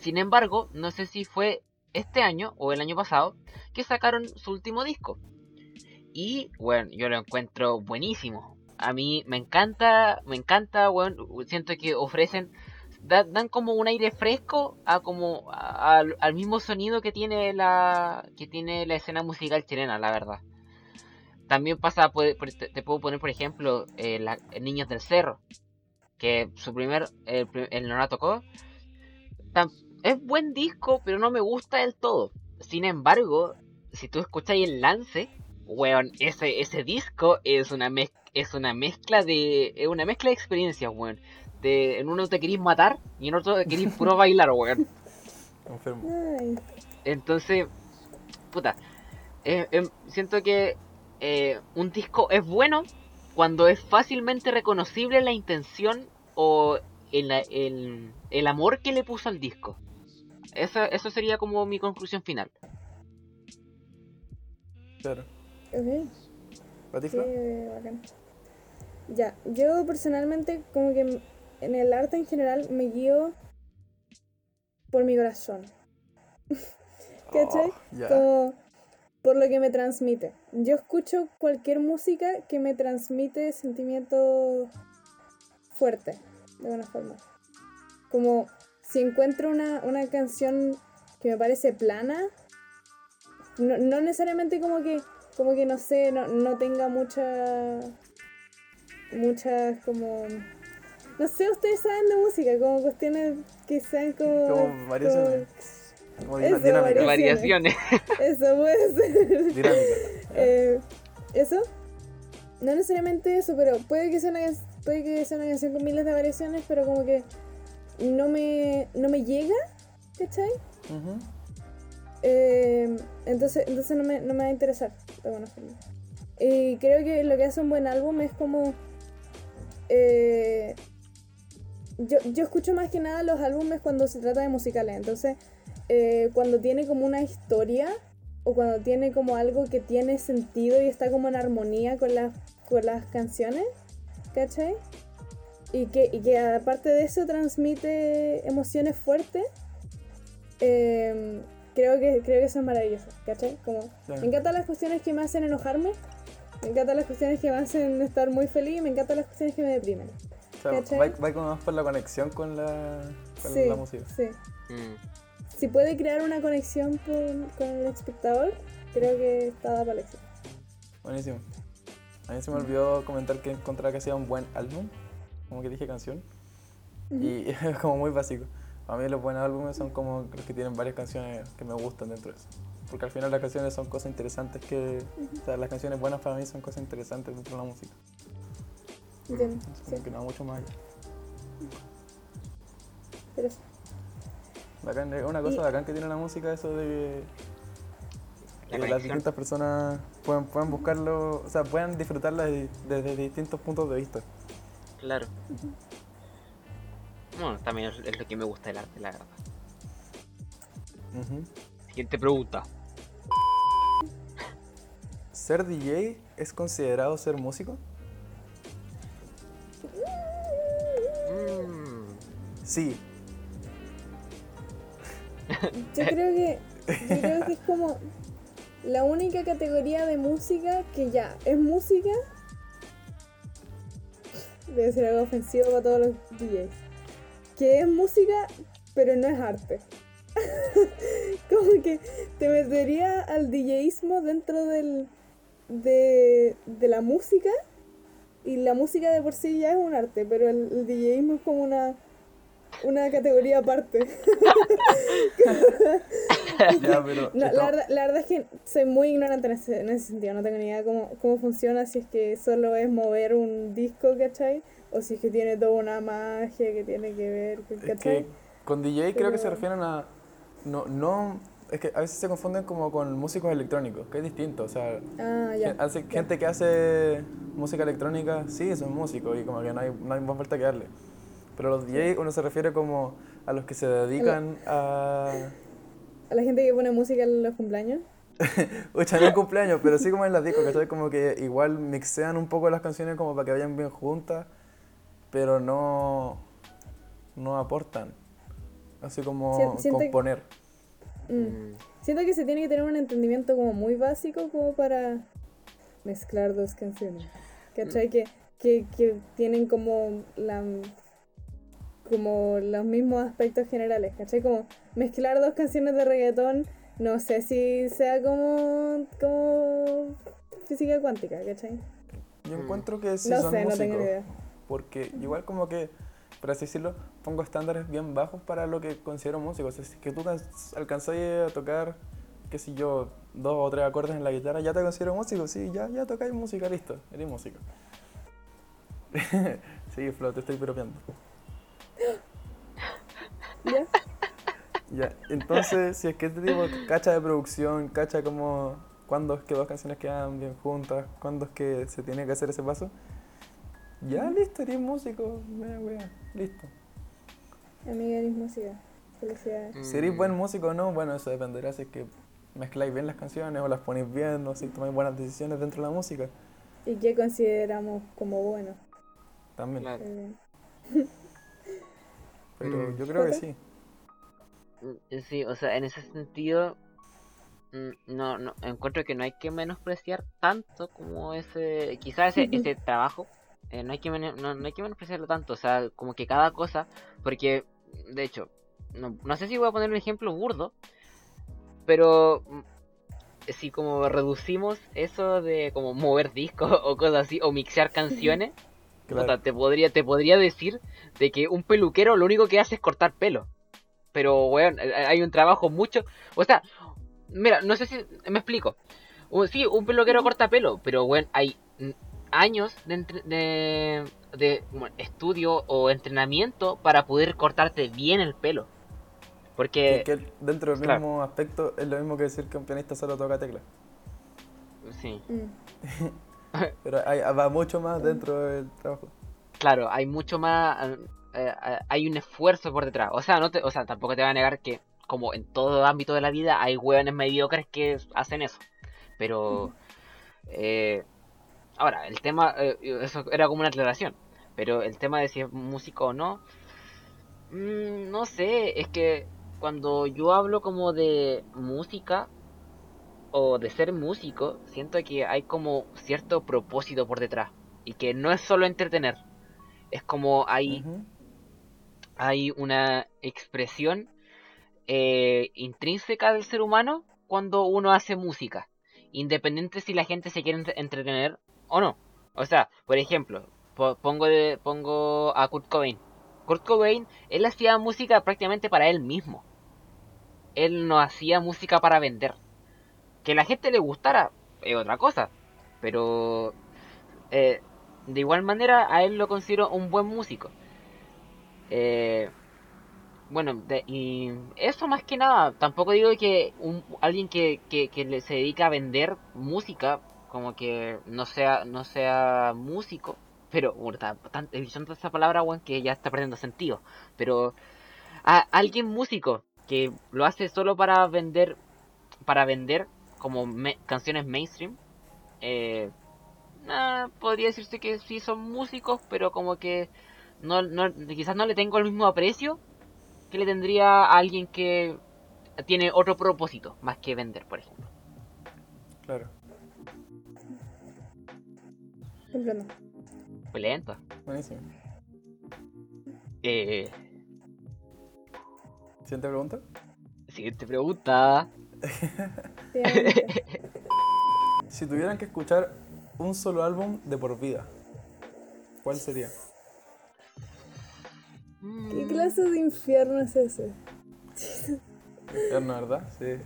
Sin embargo, no sé si fue este año o el año pasado que sacaron su último disco. Y bueno, yo lo encuentro buenísimo. A mí me encanta, me encanta, bueno, siento que ofrecen, da- dan como un aire fresco a como al, mismo sonido que tiene la que tiene la escena musical chilena, la verdad. También pasa, te, puedo poner por ejemplo eh, Niños del Cerro, que su primer, el, el no la tocó, es buen disco, pero no me gusta del todo. Sin embargo, si tú escuchas el lance, weón, ese, ese disco es una mez- es una mezcla de. es una mezcla de experiencias, weón. De, en uno te querís matar y en otro te querís puro [laughs] bailar, weón. Enfermo. Entonces, puta, eh, em, siento que eh, un disco es bueno cuando es fácilmente reconocible la intención o el, el, el amor que le puso al disco. Eso, eso sería como mi conclusión final. Claro. ok. ¿Para ti, Sí, bacán. Ya, yo personalmente como que en el arte en general me guío por mi corazón. [laughs] ¿Cachai? Oh, ya. Como por lo que me transmite. Yo escucho cualquier música que me transmite sentimientos fuertes, de alguna forma. Como si encuentro una, una canción que me parece plana, no, no necesariamente como que, como que no sé, no, no tenga mucha, muchas como, no sé, ustedes saben de música, como cuestiones que sean como... Como variaciones. Como Eso, dinámica. variaciones. Eso puede ser. Dinámica. Eh, eso. No necesariamente eso, pero puede que sea una, puede que sea una canción con miles de variaciones, pero como que no me, no me llega, ¿cachai? Eh, entonces entonces no, me, no me va a interesar, de alguna forma. Y creo que lo que hace un buen álbum es como... eh, yo, yo escucho más que nada los álbumes cuando se trata de musicales, entonces eh, cuando tiene como una historia o cuando tiene como algo que tiene sentido y está como en armonía con las, con las canciones, ¿cachai? Y que, y que aparte de eso transmite emociones fuertes, eh, creo, que, creo que eso es maravilloso, ¿cachai? Como, Claro. me encantan las cuestiones que me hacen enojarme, me encantan las cuestiones que me hacen estar muy feliz y me encantan las cuestiones que me deprimen. O sea, va, va como más por la conexión con la, con Sí, la música. sí. Mm. Si puede crear una conexión con, con el espectador, creo que está dada para el éxito. Buenísimo. A mí se me olvidó comentar que encontraba que hacía un buen álbum, como que dije canción, y [laughs] es como muy básico. Para mí los buenos álbumes son como los que tienen varias canciones que me gustan dentro de eso. Porque al final las canciones son cosas interesantes que... O sea, las canciones buenas para mí son cosas interesantes dentro de la música. Entiendo, Entonces, sí, que no va mucho más allá. pero sí. Bacán, es una cosa Y- bacán que tiene la música, eso de que La las distintas personas puedan, puedan buscarlo, o sea, puedan disfrutarla de- desde distintos puntos de vista. Claro. Bueno, también es, lo que me gusta del arte, la verdad. Ujú. Siguiente pregunta. ¿Ser DJ es considerado ser músico? Mm, Sí. [laughs] Yo creo que, yo creo que es como la única categoría de música que ya es música. Voy a decir algo ofensivo para todos los DJs. Que es música, pero no es arte. [laughs] como que te metería al DJismo dentro del, de, de la música. Y la música de por sí ya es un arte, pero el, el DJismo es como una, una categoría aparte. [laughs] Ya, pero No, la, verdad, la verdad es que soy muy ignorante en ese, en ese sentido, no tengo ni idea cómo, cómo funciona, si es que solo es mover un disco, ¿cachai? O si es que tiene toda una magia que tiene que ver, es ¿cachai? que con DJ creo que se refieren a... No, no, es que a veces se confunden como con músicos electrónicos, que es distinto, o sea... Ah, ya. hace- ya. gente que hace música electrónica, sí, son músicos y como que no hay, no hay más vuelta que darle. Pero los DJ uno se refiere como a los que se dedican a... A la gente que pone música en los cumpleaños. [laughs] Oye, no en cumpleaños, pero sí como en las discos, ¿cachai? Como que igual mixean un poco las canciones como para que vayan bien juntas, pero no, no aportan. Así como componer. Mm. mm, Siento que se tiene que tener un entendimiento como muy básico como para mezclar dos canciones. ¿Cachai? Que, que, que tienen como la como los mismos aspectos generales, ¿cachai? Como mezclar dos canciones de reggaetón, no sé si sea como, como física cuántica, ¿cachai? Yo Mm. encuentro que sí no son sé, no músicos, tengo ni idea. porque igual como que, por así decirlo, pongo estándares bien bajos para lo que considero músico. O sea, si que tú can- alcanzás a tocar, qué sé yo, dos o tres acordes en la guitarra, ya te considero músico, sí, ya, ya tocáis música, listo, eres músico. [laughs] sí, Flo, te estoy propiando. Ya, entonces, si es que este tipo cacha de producción, cacha como cuándo es que dos canciones quedan bien juntas, cuándo es que se tiene que hacer ese paso, ya listo, eres músico, mira, wea, listo. Amiga, eres música. Felicidades. mm, Si eres buen músico o no, bueno, eso dependerá si es que mezcláis bien las canciones o las ponéis bien o si tomáis buenas decisiones dentro de la música. ¿Y qué consideramos como bueno? También. Claro. Pero Mm. yo creo que sí. Mm, Sí, o sea, en ese sentido, mm, no, no, encuentro que no hay que menospreciar tanto como ese, quizás ese, ese trabajo, eh, no, hay que no, no hay que menospreciarlo tanto, o sea, como que cada cosa, porque, de hecho, no, no sé si voy a poner un ejemplo burdo, pero mm, si como reducimos eso de como mover discos [laughs] o cosas así, o mixear canciones, Claro. Te podría, te podría decir de que un peluquero lo único que hace es cortar pelo. Pero, weón, eh, hay un trabajo mucho. O sea, mira, no sé si me explico. Sí, un peluquero corta pelo, pero, weón, hay mm, años de, entre- de, de, bueno, estudio o entrenamiento para poder cortarte bien el pelo. Porque, Que, que dentro del claro. mismo aspecto es lo mismo que decir que un pianista solo toca teclas. sí, mm. [laughs] Pero hay, va mucho más dentro del trabajo. claro, hay mucho más. Eh, eh, hay un esfuerzo por detrás. O sea, no te, o sea, tampoco te voy a negar que, como en todo ámbito de la vida, hay hueones mediocres que hacen eso. Pero. eh, ahora, el tema. eh, eso era como una aclaración. Pero el tema de si es músico o no. mm, no sé, es que cuando yo hablo como de música. O de ser músico, siento que hay como cierto propósito por detrás. Y que no es solo entretener. Es como hay. Hay una expresión eh, intrínseca del ser humano cuando uno hace música. Independiente si la gente se quiere entre- entretener o no. O sea, por ejemplo, po- pongo, de, pongo a Kurt Cobain. Kurt Cobain, él hacía música prácticamente para él mismo. Él no hacía música para vender. Que la gente le gustara es otra cosa. Pero eh, de igual manera a él lo considero un buen músico. Eh, bueno, y eso más que nada, tampoco digo que alguien que, que, se dedica a vender música, como que no sea, no sea músico, pero bueno, tan, esa palabra, weón, que ya está perdiendo sentido. Pero a alguien músico que lo hace solo para vender, para vender como canciones mainstream, eh, podría decirse que sí son músicos, pero como que no, no, quizás no le tengo el mismo aprecio que le tendría a alguien que tiene otro propósito más que vender, por ejemplo. Claro. Comprendo. Fue lento. Buenísimo. Eh, Siguiente pregunta. siguiente pregunta. [laughs] Si tuvieran que escuchar un solo álbum de por vida, ¿cuál sería? ¿Qué clase de infierno es ese? Eterno, ¿verdad? Sí.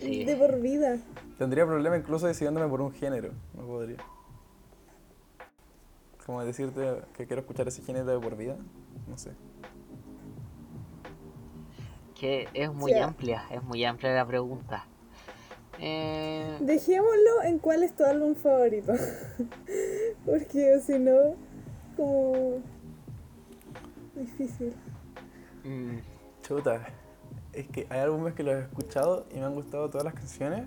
Sí. De por vida. Tendría problema incluso decidiéndome por un género. No podría. Como decirte que quiero escuchar ese género de por vida. No sé. Que es muy amplia, es muy amplia la pregunta. Eh, Dejémoslo en cuál es tu álbum favorito. [laughs] Porque si no, como. Difícil. mm, Chuta. Es que hay álbumes que los he escuchado y me han gustado todas las canciones.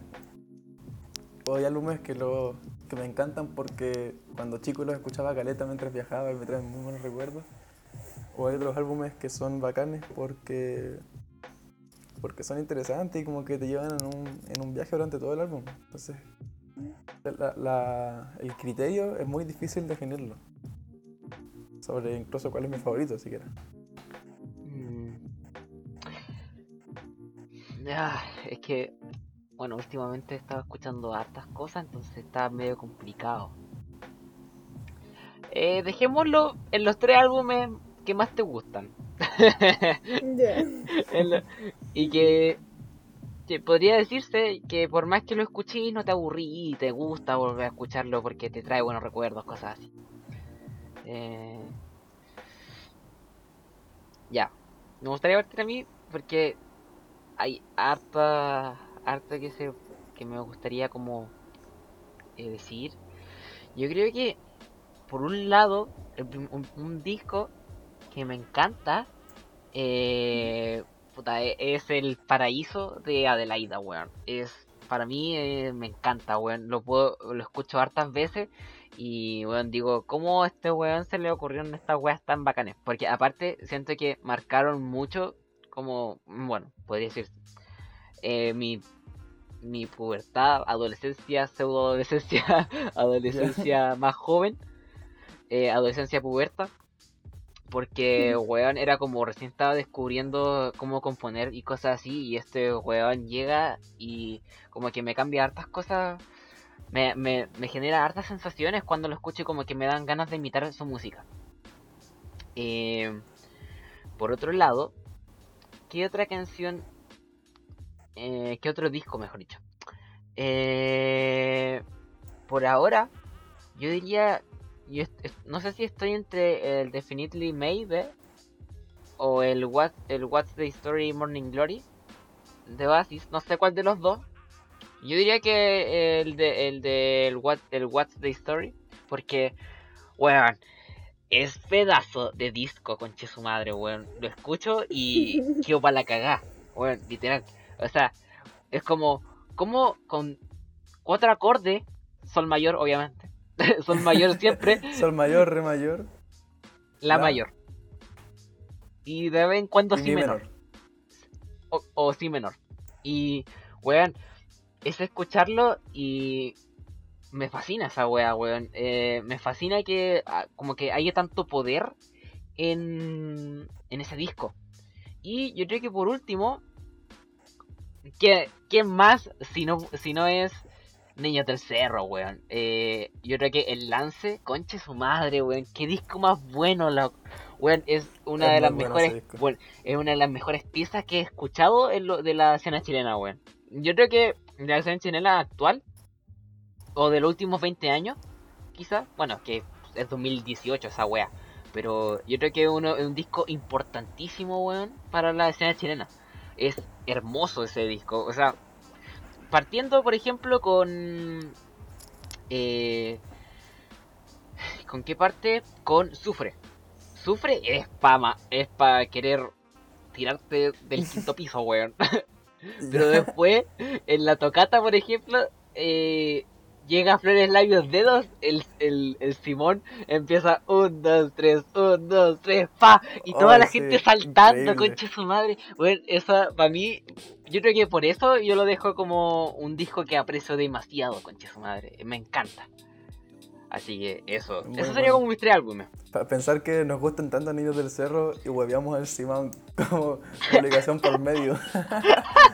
O hay álbumes que, lo, que me encantan porque cuando chico los escuchaba caleta mientras viajaba y me traen muy buenos recuerdos. O hay otros álbumes que son bacanes porque, porque son interesantes y como que te llevan en un, en un viaje durante todo el álbum. Entonces, la- la- el criterio es muy difícil definirlo. Sobre incluso cuál es mi favorito siquiera. mm. Ah, es que, bueno, últimamente he estado escuchando hartas cosas, entonces está medio complicado. Eh, dejémoslo en los tres álbumes que más te gustan. [laughs] [laughs] Lo- y que, que podría decirse que por más que lo escuches no te aburrí y te gusta volver a escucharlo porque te trae buenos recuerdos, cosas así. Eh, ya, me gustaría partir a mí porque hay harta, harta que se, que me gustaría como eh, decir. Yo creo que por un lado un, disco que me encanta eh, e- es el paraíso de Adelaida, weón. Es, para mí eh, me encanta, weón. Lo puedo, lo escucho hartas veces y, weón, digo, ¿cómo a este weón se le ocurrieron estas weas tan bacanes? Porque aparte siento que marcaron mucho, como, bueno, podría decir, eh, mi, mi pubertad, adolescencia, pseudo [laughs] adolescencia, adolescencia [laughs] más joven, eh, adolescencia puberta. Porque, [laughs] weón, era como recién estaba descubriendo cómo componer y cosas así. Y este weón llega y como que me cambia hartas cosas. Me, me, me genera hartas sensaciones cuando lo escucho como que me dan ganas de imitar su música. Eh, por otro lado, ¿qué otra canción? Eh, ¿Qué otro disco, mejor dicho? Eh, por ahora, yo diría no sé si estoy entre el Definitely Maybe o el What el What's the Story Morning Glory de Oasis, no sé cuál de los dos. Yo diría que el de el de el, What, el What's the Story porque weón es pedazo de disco conche su madre, weón. Lo escucho y [laughs] quedo para la cagá, weón, literal. O sea, es como como con cuatro acordes, sol mayor obviamente. [laughs] sol mayor siempre, [laughs] Sol mayor, re mayor la La. mayor. Y de vez en cuando y sí mi menor. menor. O, o sí menor. Y, weón, es escucharlo y me fascina esa wea, weón. Eh, me fascina que ah, como que haya tanto poder en, en ese disco. Y yo creo que por último, ¿qué, qué más si no, si no es Niño del Cerro, weón? Eh, yo creo que el lance, conche su madre, weón. Qué disco más bueno, la, weón. Es una Es de las bueno mejores, es una de las mejores piezas que he escuchado en lo, de la escena chilena, weón. Yo creo que de la escena chilena actual, o de los últimos 20 años, quizás, bueno, que es 2018 esa wea, Pero yo creo que es uno, es un disco importantísimo, weón, para la escena chilena. Es hermoso ese disco. O sea, partiendo, por ejemplo, con... Eh, ¿Con qué parte? Con Sufre. Sufre es pa, es para querer tirarte del [laughs] quinto piso, weón. [laughs] [laughs] Pero después, en la tocata, por ejemplo, eh, llega a Flores Labios Dedos, el, el, el Simón empieza un, dos, tres, un, dos, tres, pa, y toda la sí, gente saltando, concha su madre. Bueno, esa, para mí, yo creo que por eso yo lo dejo como un disco que aprecio demasiado, concha su madre. Me encanta. Así que eso, Muy eso sería bueno. como mis tres álbumes. Para pensar que nos gustan tanto Niños del Cerro y hueveamos al Simón como obligación por medio. [laughs]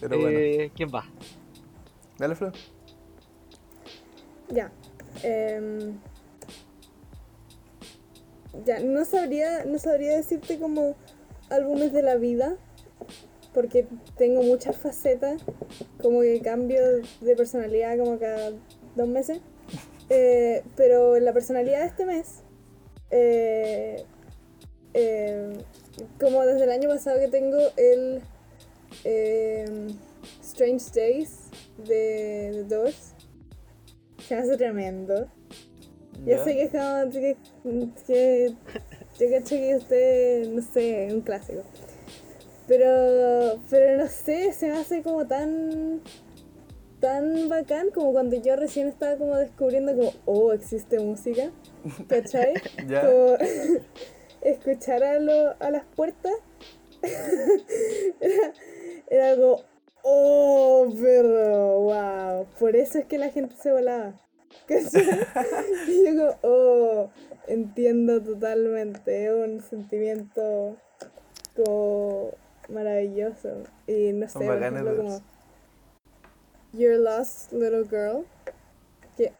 Pero bueno, Eh, ¿Quién va? dale, Flo. Ya. em, ya, no sabría, no sabría decirte como álbumes de la vida, porque tengo muchas facetas, como que cambio de personalidad como cada dos meses. [laughs] Eh, pero la personalidad de este mes, eh, eh, como desde el año pasado que tengo el em, Strange Days de The Doors, se me hace tremendo. Ya sé que es como que, que yo cacho que usted, no sé, un clásico. Pero, pero no sé, se me hace como tan, tan bacán como cuando yo recién estaba como descubriendo como, oh, existe música, [laughs] ¿cachai? Ya. Como [laughs] escuchar a, lo- a las puertas [laughs] era, era algo, oh, pero, wow, por eso es que la gente se volaba. [laughs] Y yo como, oh, entiendo totalmente, es un sentimiento como maravilloso. Y no sé, por ejemplo, como Your Lost Little Girl. Que,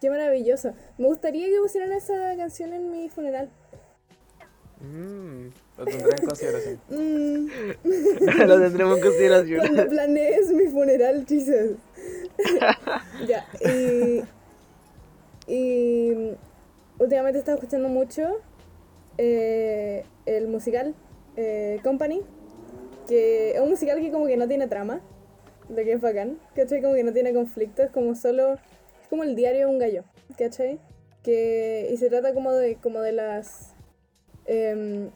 qué maravilloso. Me gustaría que pusieran esa canción en mi funeral. Mm. Lo tendré en consideración. [laughs] Mm, [laughs] lo tendremos en consideración. cuando planees mi funeral, Jesus. [laughs] ya, y, y últimamente he estado escuchando mucho eh, el musical eh, Company, que es un musical que como que no tiene trama, lo que es bacán, ¿cachai? Como que no tiene conflicto, es como solo, es como el diario de un gallo, ¿cachai? Que, y se trata como de, como de las... em,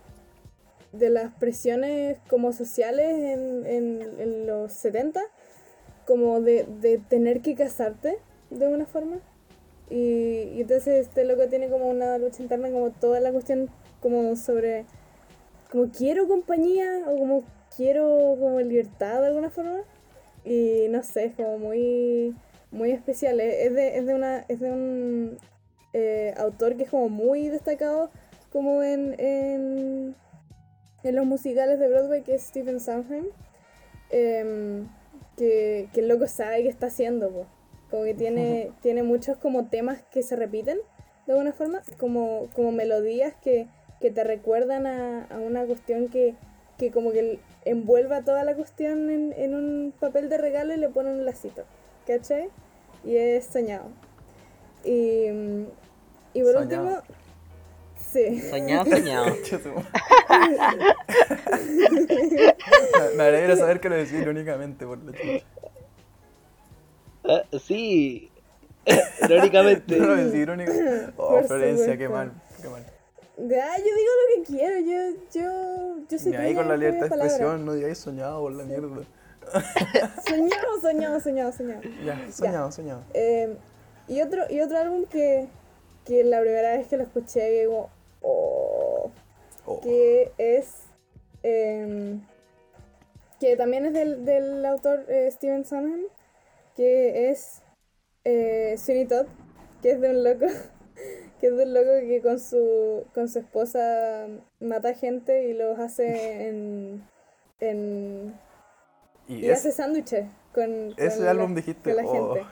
de las presiones como sociales en, en, en los 70, como de, de tener que casarte de una forma. Y, y entonces este loco tiene como una lucha interna, como toda la cuestión como sobre, como quiero compañía o como quiero como libertad de alguna forma. Y no sé, es como muy, muy especial. Es de, es de, una, es de un eh, autor que es como muy destacado como en, en los musicales de Broadway, que es Stephen Sondheim. em, que, que el loco sabe qué está haciendo, po. como que tiene, tiene muchos como temas que se repiten de alguna forma, como, como melodías que, que te recuerdan a, a una cuestión que, que como que envuelva toda la cuestión en, en un papel de regalo y le pone un lacito, ¿cachai? Y es soñado. Y, y por Soñado. último, sí. Soñado, soñado. [laughs] Me, me alegra saber que lo decís irónicamente por la chucha. Ah, sí, [laughs] irónicamente. No lo decís irónicamente. Oh, Por Florencia, qué mal, qué mal. Ya, yo digo lo que quiero, yo, yo, yo soy Ni ahí con la libertad de expresión, no digáis soñado por la mierda. [laughs] Soñado, soñado, soñado, soñado. Ya, soñado, soñado. Eh, y, otro, y otro álbum que, que la primera vez que lo escuché, digo, oh, Oh, que es, em, que también es del, del autor eh, Steven Sondheim, que es eh, Sweeney Todd, que es de un loco, [laughs] que es de un loco que con su, con su esposa mata gente y los hace en, en y y es- hace sándwiches con, ese con la- álbum dijiste, con la oh. gente.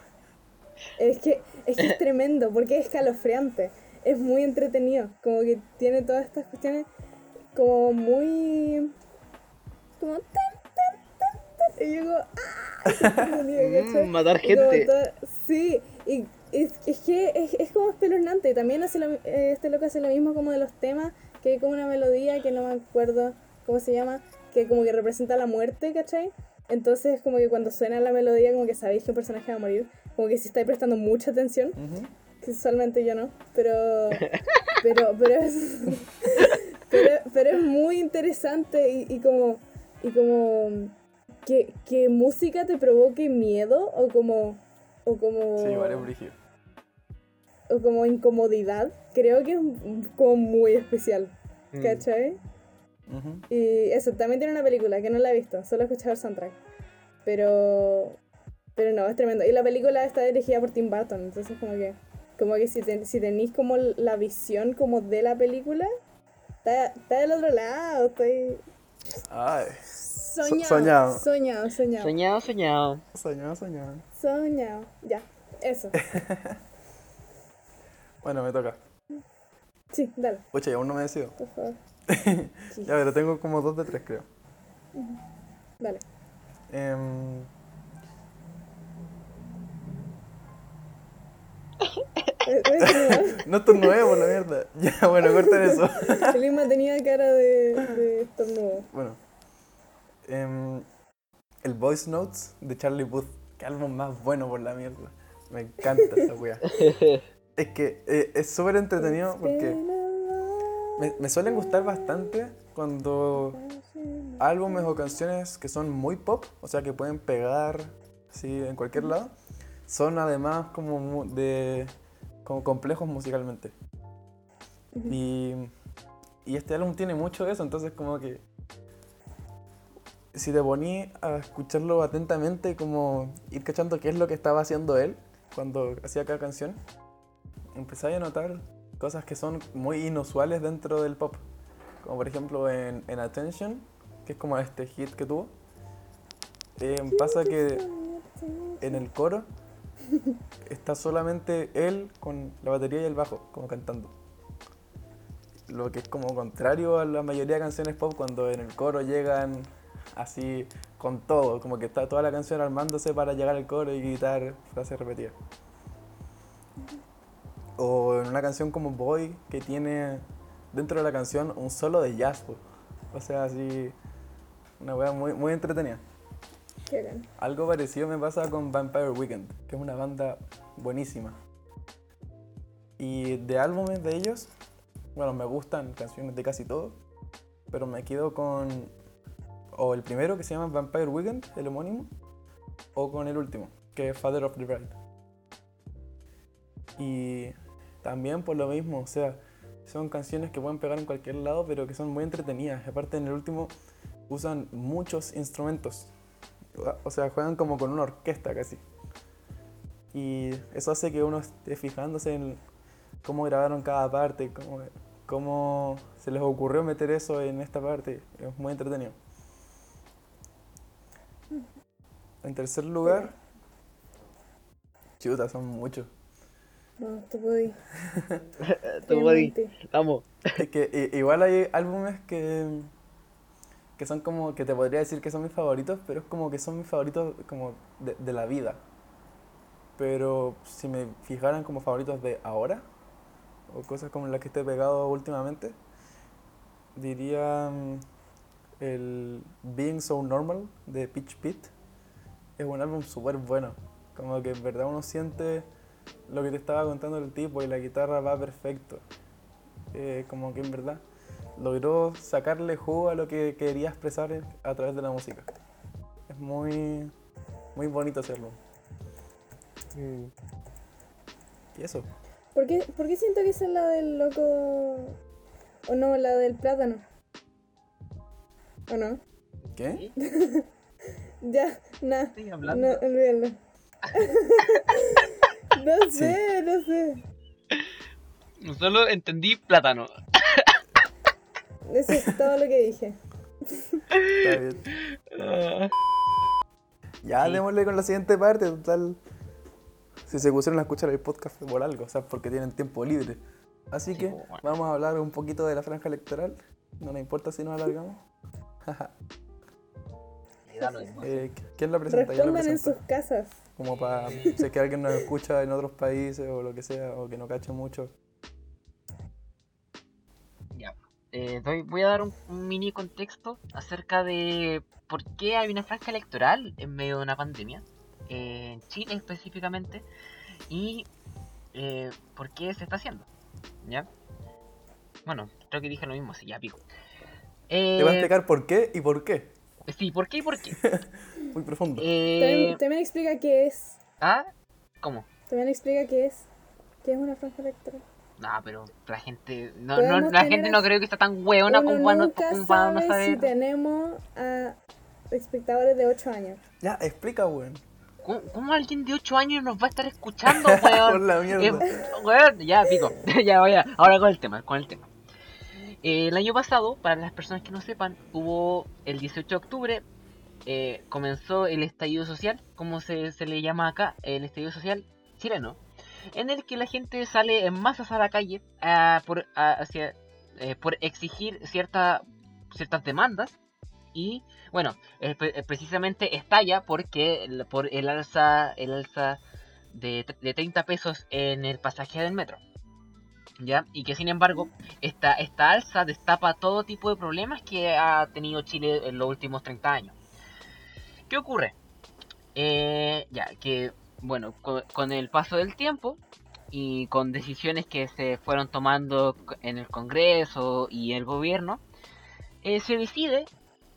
Es que, es que es tremendo, porque es escalofriante. Es muy entretenido. Como que tiene todas estas cuestiones como muy. como tan, tan, tan. Y yo ¡ah! [laughs] Es entretenido, ¿cachai? Mm, matar como gente. todo- sí, y Es, es que es, es como espeluznante. También hace lo, eh, este loco hace lo mismo como de los temas, que hay como una melodía que no me acuerdo cómo se llama, que como que representa la muerte, ¿cachai? Entonces como que cuando suena la melodía como que sabéis que un personaje va a morir, como que si estáis prestando mucha atención, Ujú. que usualmente yo no, pero [laughs] pero pero es [laughs] pero, pero es muy interesante y, y como y como que, que música te provoque miedo o como o como Sí, vale, brígido. o como incomodidad, creo que es como muy especial, Mm. ¿cachai? Y eso, también tiene una película que no la he visto, solo he escuchado el soundtrack. Pero pero no, es tremendo. Y la película está dirigida por Tim Burton, entonces como que como que si, ten- si tenéis como la visión como de la película, está, está del otro lado, estoy Ay, soñado, soñado. soñado, soñado, Soñado, soñado. soñado, soñado. soñado. Ya, eso. [laughs] Bueno, me toca. Sí, dale, Oye, aún no me decido. por favor. [laughs] Ya, pero tengo como dos de tres, creo. Dale. Em, Eh, eh, [laughs] no estornudé por la mierda. [laughs] Ya, bueno, corten eso. [laughs] El Isma tenía cara de, de estornudo. Bueno. em, el Voice Notes de Charlie Puth. Qué álbum más bueno por la mierda. Me encanta esa wea. Es que eh, es súper entretenido porque me, me suelen gustar bastante cuando álbumes o canciones que son muy pop, o sea que pueden pegar así en cualquier lado, son además como de como complejos musicalmente. Y, y este álbum tiene mucho de eso, entonces como que si te poní a escucharlo atentamente, como ir cachando qué es lo que estaba haciendo él cuando hacía cada canción, empezáis a notar cosas que son muy inusuales dentro del pop. Como por ejemplo en, en Attention, que es como este hit que tuvo. eh, pasa que en el coro está solamente él con la batería y el bajo, como cantando. Lo que es como contrario a la mayoría de canciones pop cuando en el coro llegan así con todo, como que está toda la canción armándose para llegar al coro y gritar frases repetidas. O en una canción como Boy que tiene dentro de la canción un solo de jazz, o sea, así una wea muy, muy entretenida. Algo parecido me pasa con Vampire Weekend, que es una banda buenísima. Y de álbumes de ellos, bueno, me gustan canciones de casi todo, pero me quedo con o el primero que se llama Vampire Weekend, el homónimo, o con el último, que es Father of the Bride. Y también por lo mismo, o sea, son canciones que pueden pegar en cualquier lado, pero que son muy entretenidas. Aparte en el último usan muchos instrumentos. O sea, juegan como con una orquesta casi. Y eso hace que uno esté fijándose en cómo grabaron cada parte, cómo, cómo se les ocurrió meter eso en esta parte. Es muy entretenido. En tercer lugar, chuta, son muchos. No, tú podí. Tú podí. Vamos. Es que igual hay álbumes que, que son como, que te podría decir que son mis favoritos, pero es como que son mis favoritos como de, de la vida. Pero si me fijaran como favoritos de ahora, o cosas como las que esté pegado últimamente, diría mm, el Being So Normal de Pitch Pit. Es un álbum súper bueno. Como que en verdad uno siente lo que te estaba contando el tipo y la guitarra va perfecto. Eh, como que en verdad logró sacarle jugo a lo que quería expresar a través de la música. Es muy, muy bonito hacerlo. Mm. Y eso. ¿Por qué, ¿Por qué siento que esa es la del loco? ¿O no, la del plátano? ¿O no? ¿Qué? [laughs] Ya, nada. Estoy No, hablando. olvídalo. [laughs] [laughs] no sé, no sé. Solo entendí plátano. Eso es todo lo que dije. Está bien. Ah. Ya Sí. démosle con la siguiente parte, total. Si se pusieron a escuchar el podcast por algo, o sea, porque tienen tiempo libre. Así Sí, que vamos a hablar un poquito de la franja electoral. No nos importa si nos alargamos. Eh, ¿Quién la presenta? La Respondan en sus casas. Como para, si es que alguien nos escucha en otros países o lo que sea, o que no cache mucho. Eh, doy- voy a dar un, un mini contexto acerca de por qué hay una franja electoral en medio de una pandemia, eh, en Chile específicamente, y eh, por qué se está haciendo. ¿Ya? Bueno, creo que dije lo mismo, sí, ya pico. Te voy a Eh, explicar por qué y por qué. sí, ¿por qué y por qué? [laughs] Muy profundo. Eh, También, también explica qué es. ¿Ah? ¿Cómo? También explica qué es. ¿Qué es una franja electoral? No, pero la gente. No, no, la tener gente no creo que está tan hueona como para no, nunca como para no sabe si saber. tenemos a espectadores de 8 años. Ya, explica, weón. ¿Cómo, cómo alguien de 8 años nos va a estar escuchando, [laughs] weón? Por la mierda. Eh, weón, ya, pico. [laughs] ya, voy a. Ahora con el tema, con el tema. Eh, el año pasado, para las personas que no sepan, hubo el 18 de octubre. eh, comenzó el estallido social, como se, se le llama acá, el estallido social chileno, en el que la gente sale en masas a la calle por, hacia, eh, por exigir cierta, ciertas demandas y bueno, eh, eh, precisamente estalla porque por el alza, el alza de, de 30 pesos en el pasaje del metro. ¿Ya? Y que sin embargo, esta, esta alza destapa todo tipo de problemas que ha tenido Chile en los últimos 30 años. ¿Qué ocurre? Eh, ya, que bueno, con, con el paso del tiempo y con decisiones que se fueron tomando en el Congreso y el gobierno, eh, se decide,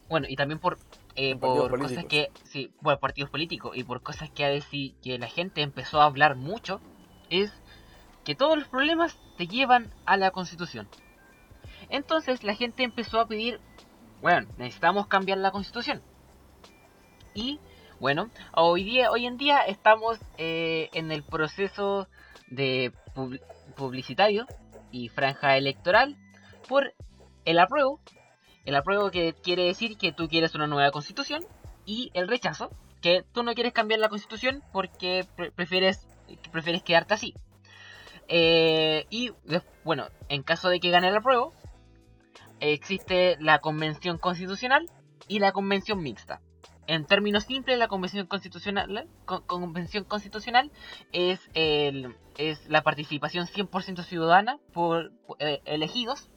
bueno, y también por, eh, Por cosas políticos. que, sí, por partidos políticos y por cosas que, a deci- que la gente empezó a hablar mucho, es que todos los problemas te llevan a la constitución. Entonces la gente empezó a pedir, bueno, necesitamos cambiar la constitución. Y bueno, hoy día, hoy en día estamos eh, en el proceso de pub- publicitario y franja electoral por el apruebo. El apruebo que quiere decir que tú quieres una nueva constitución y el rechazo que tú no quieres cambiar la constitución porque pre- prefieres prefieres quedarte así. Eh, y bueno, en caso de que gane el apruebo, existe la convención constitucional y la convención mixta. En términos simples, la convención constitucional, es, la participación 100% ciudadana por eh, elegidos.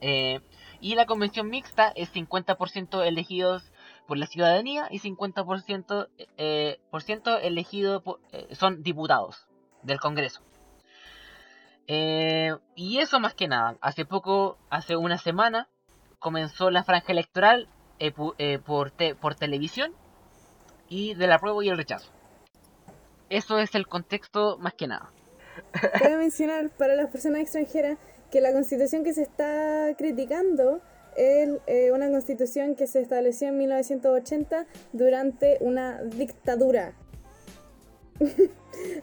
Eh, y la convención mixta es 50% elegidos por la ciudadanía y 50% eh, por ciento elegidos por- eh, son diputados del Congreso. Y eso más que nada. Hace poco, hace una semana, comenzó la franja electoral eh, eh, por, te- por televisión y del apruebo y el rechazo. Eso es el contexto más que nada. Cabe mencionar para las personas extranjeras que la constitución que se está criticando es eh, una constitución que se estableció en 1980 durante una dictadura. [laughs]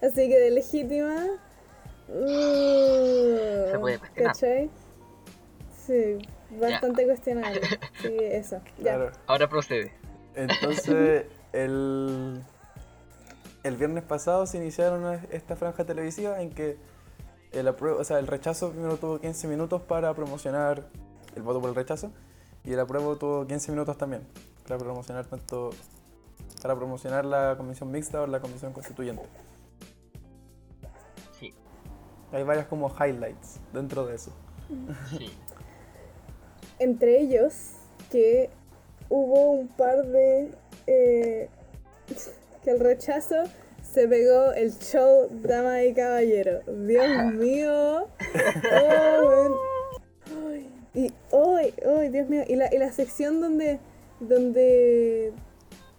Así que de legítima. uh, Se puede cuestionar. ¿Cachai? Sí, bastante cuestionable. Sí, eso. Ya. [laughs] Claro. Ahora procede. Entonces, [laughs] el, el viernes pasado se iniciaron esta franja televisiva en que el, apruebo, o sea, el rechazo primero tuvo 15 minutos para promocionar el voto por el rechazo y el apruebo tuvo 15 minutos también para promocionar tanto para promocionar la comisión mixta o la comisión constituyente. Sí, Hay varias como highlights dentro de eso. sí. Entre ellos que hubo un par de... eh, [laughs] que el rechazo se pegó el show Dama y Caballero. Dios mío. Oh. Ay, y hoy, hoy, Dios mío. Y la, y la sección donde... donde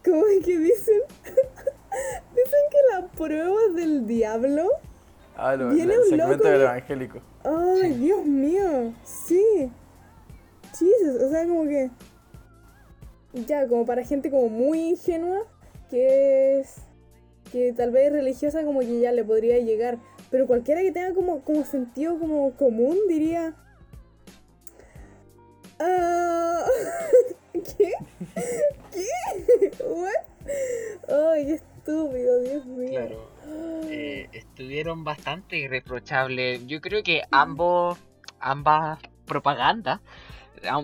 ¿Cómo es que dicen? [laughs] dicen que la prueba del diablo. Ah, lo- Viene el un segmento loco del evangélico. Ay, Dios mío, sí. Jesus, o sea, como que. Ya, como para gente como muy ingenua, que es. que tal vez religiosa, como que ya le podría llegar. Pero cualquiera que tenga como, como sentido como común diría. Ah, [laughs] ¿Qué? ¿Qué? ¿What? Ay, qué estúpido, Dios mío. Claro. Eh, estuvieron bastante irreprochables. Yo creo que ambos, ambas propagandas,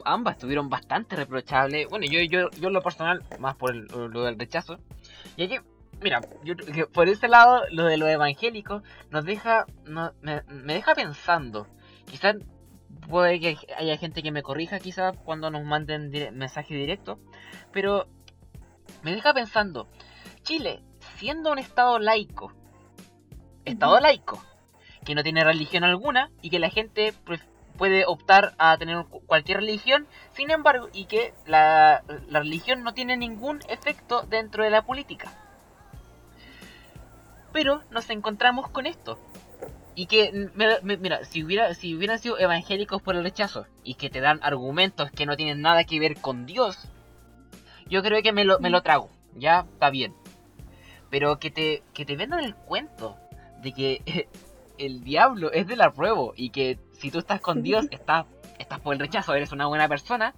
ambas estuvieron bastante reprochables. Bueno, yo, yo, yo en lo personal, más por el- lo del rechazo. Y aquí, mira, yo por ese lado, lo de lo evangélico nos deja, no, me, me deja pensando. Quizás puede que haya gente que me corrija quizás cuando nos manden dire- mensaje directo, pero me deja pensando, Chile, siendo un estado laico, estado laico, que no tiene religión alguna y que la gente pref- puede optar a tener cu- cualquier religión, sin embargo, y que la, religión no tiene ningún efecto dentro de la política. Pero nos encontramos con esto. Y que, mira, si, hubiera, si hubieran sido evangélicos por el rechazo y que te dan argumentos que no tienen nada que ver con Dios, yo creo que me lo, me lo trago. Ya está bien. Pero que te, que te vendan el cuento de que [laughs] el diablo es del apruebo y que si tú estás con Dios estás, estás por el rechazo, eres una buena persona,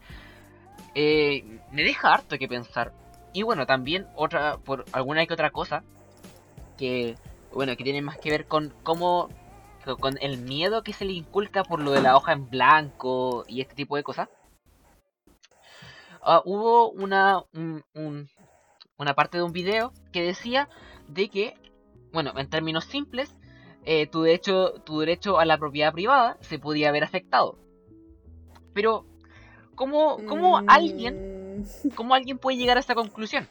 eh, me deja harto que pensar. Y bueno, también otra, por alguna que otra cosa, que bueno, que tiene más que ver con cómo, con el miedo que se le inculca por lo de la hoja en blanco y este tipo de cosas. Ah, hubo una, un- un- una parte de un video que decía de que, bueno, en términos simples, eh, tu, derecho, tu derecho a la propiedad privada se podía ver afectado. Pero, ¿cómo, cómo alguien Mm, ¿Cómo alguien puede llegar a esa conclusión?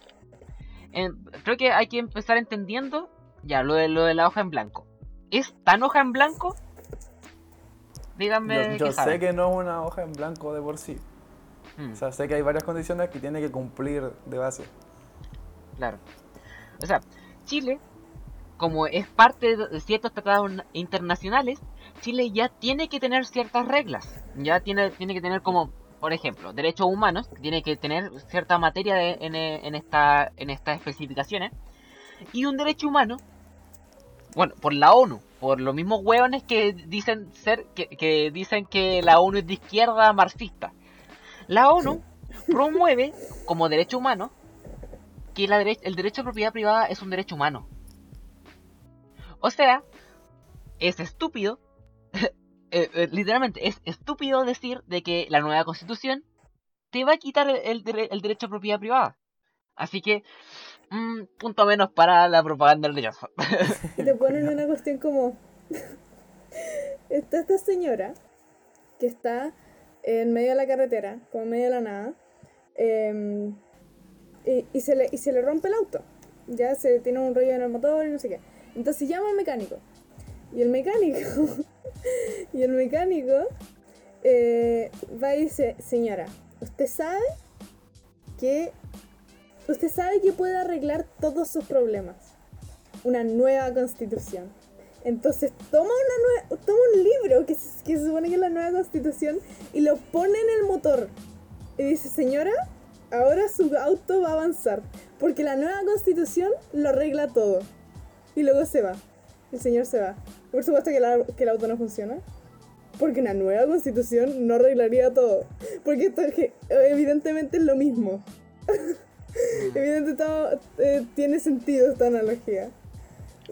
Eh, creo que hay que empezar entendiendo ya lo de, lo de la hoja en blanco. ¿Es tan hoja en blanco? Díganme. Yo, sé saben. que no es una hoja en blanco de por sí. Mm, O sea, sé que hay varias condiciones que tiene que cumplir de base. claro. O sea, Chile, como es parte de ciertos tratados na- internacionales, Chile ya tiene que tener ciertas reglas. Ya tiene, tiene que tener como, por ejemplo, derechos humanos, tiene que tener cierta materia de- en, eh, en, esta, en estas especificaciones. Y un derecho humano, bueno, por la ONU, por los mismos hueones que dicen ser, que, que dicen que la ONU es de izquierda marxista. La ONU [laughs] promueve como derecho humano que la dere- el derecho a propiedad privada es un derecho humano. O sea, es estúpido, [laughs] eh, eh, literalmente, es estúpido decir de que la nueva constitución te va a quitar el, el el derecho a propiedad privada. Así que, mm, punto menos para la propaganda del. [laughs] Y te ponen una cuestión como. está esta señora que está en medio de la carretera, como en medio de la nada, em, y, y se le, y se le rompe el auto. Ya se tiene un rollo en el motor y no sé qué. Entonces llama al mecánico. Y el mecánico. [laughs] y el mecánico eh, va y dice: Señora, ¿usted sabe que. Usted sabe que puede arreglar todos sus problemas? una nueva constitución. Entonces toma, una nue- toma un libro que se, que se supone que es la nueva constitución y lo pone en el motor. Y dice, señora, ahora su auto va a avanzar. Porque la nueva constitución lo arregla todo. Y luego se va. El señor se va. Por supuesto que, la- que el auto no funciona. Porque una nueva constitución no arreglaría todo. Porque esto es que evidentemente es lo mismo. [laughs] Evidentemente todo, eh, tiene sentido esta analogía.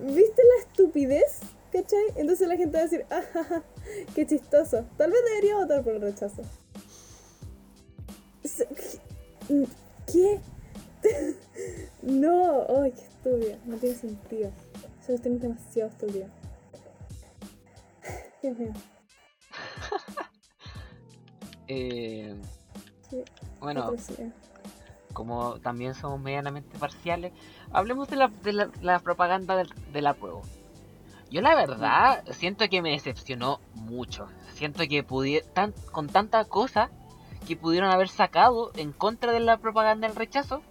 ¿Viste la estupidez? ¿Cachai? Entonces la gente va a decir, ah, ja, ja, qué chistoso. Tal vez debería votar por el rechazo. ¿Qué? [laughs] no, ay, qué estúpida. No tiene sentido. Cuestión es demasiado estúpida. [laughs] Dios mío. Eh, bueno, atrocidad. como también somos medianamente parciales, hablemos de la, de la, la propaganda del, del apruebo. Yo la verdad siento que me decepcionó mucho. Siento que tan, con tanta cosa que pudieron haber sacado en contra de la propaganda del rechazo,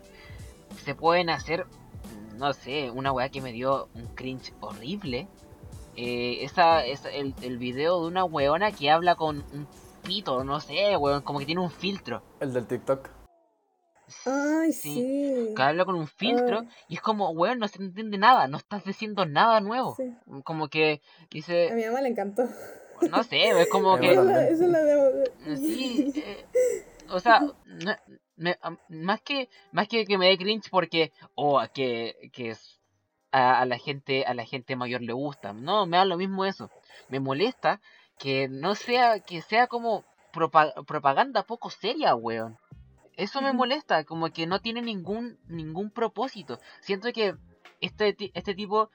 se pueden hacer, no sé, una weá que me dio un cringe horrible. Eh, esa, esa- el, el video de una weona que habla con un pito, no sé, weón, como que tiene un filtro. El del TikTok. Ay, Sí, sí. que habla con un filtro Ay. y es como, weón, no se entiende nada, no estás diciendo nada nuevo. Sí. Como que A dice, mi mamá le encantó. no sé, es como [laughs] A que... mí Esa es la, también. esa es la de... Sí, eh, o sea, [laughs] no- me- más que más que que me dé cringe porque o a que, que es- a, a la gente a la gente mayor le gusta. No, me da lo mismo eso. Me molesta que no sea que sea como propa- propaganda poco seria, weón. Eso me molesta, como que no tiene ningún ningún propósito. Siento que este, este tipo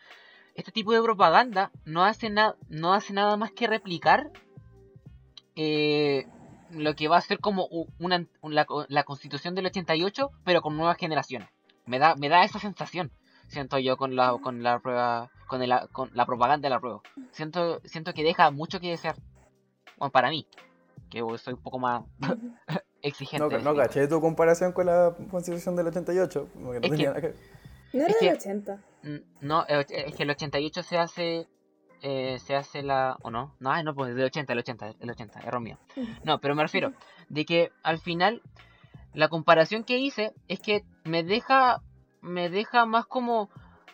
este tipo de propaganda no hace nada no hace nada más que replicar eh, lo que va a ser como una, un- la, la constitución del 88 pero con nuevas generaciones me da me da esa sensación siento yo con la con la prueba con, el, con la propaganda de la prueba siento siento que deja mucho que desear bueno, para mí que soy un poco más [laughs] exigente No, no caché tu comparación con la constitución del 88. Como que no Es que- tenía nada que ver. No era Es del que- 80. Mm, No, el och- es que el 88 se hace. Eh, se hace la. ¿O no? No, no, pues del 80, el 80, el 80, error mío. No, pero me refiero de que al final la comparación que hice es que me deja. Me deja más como.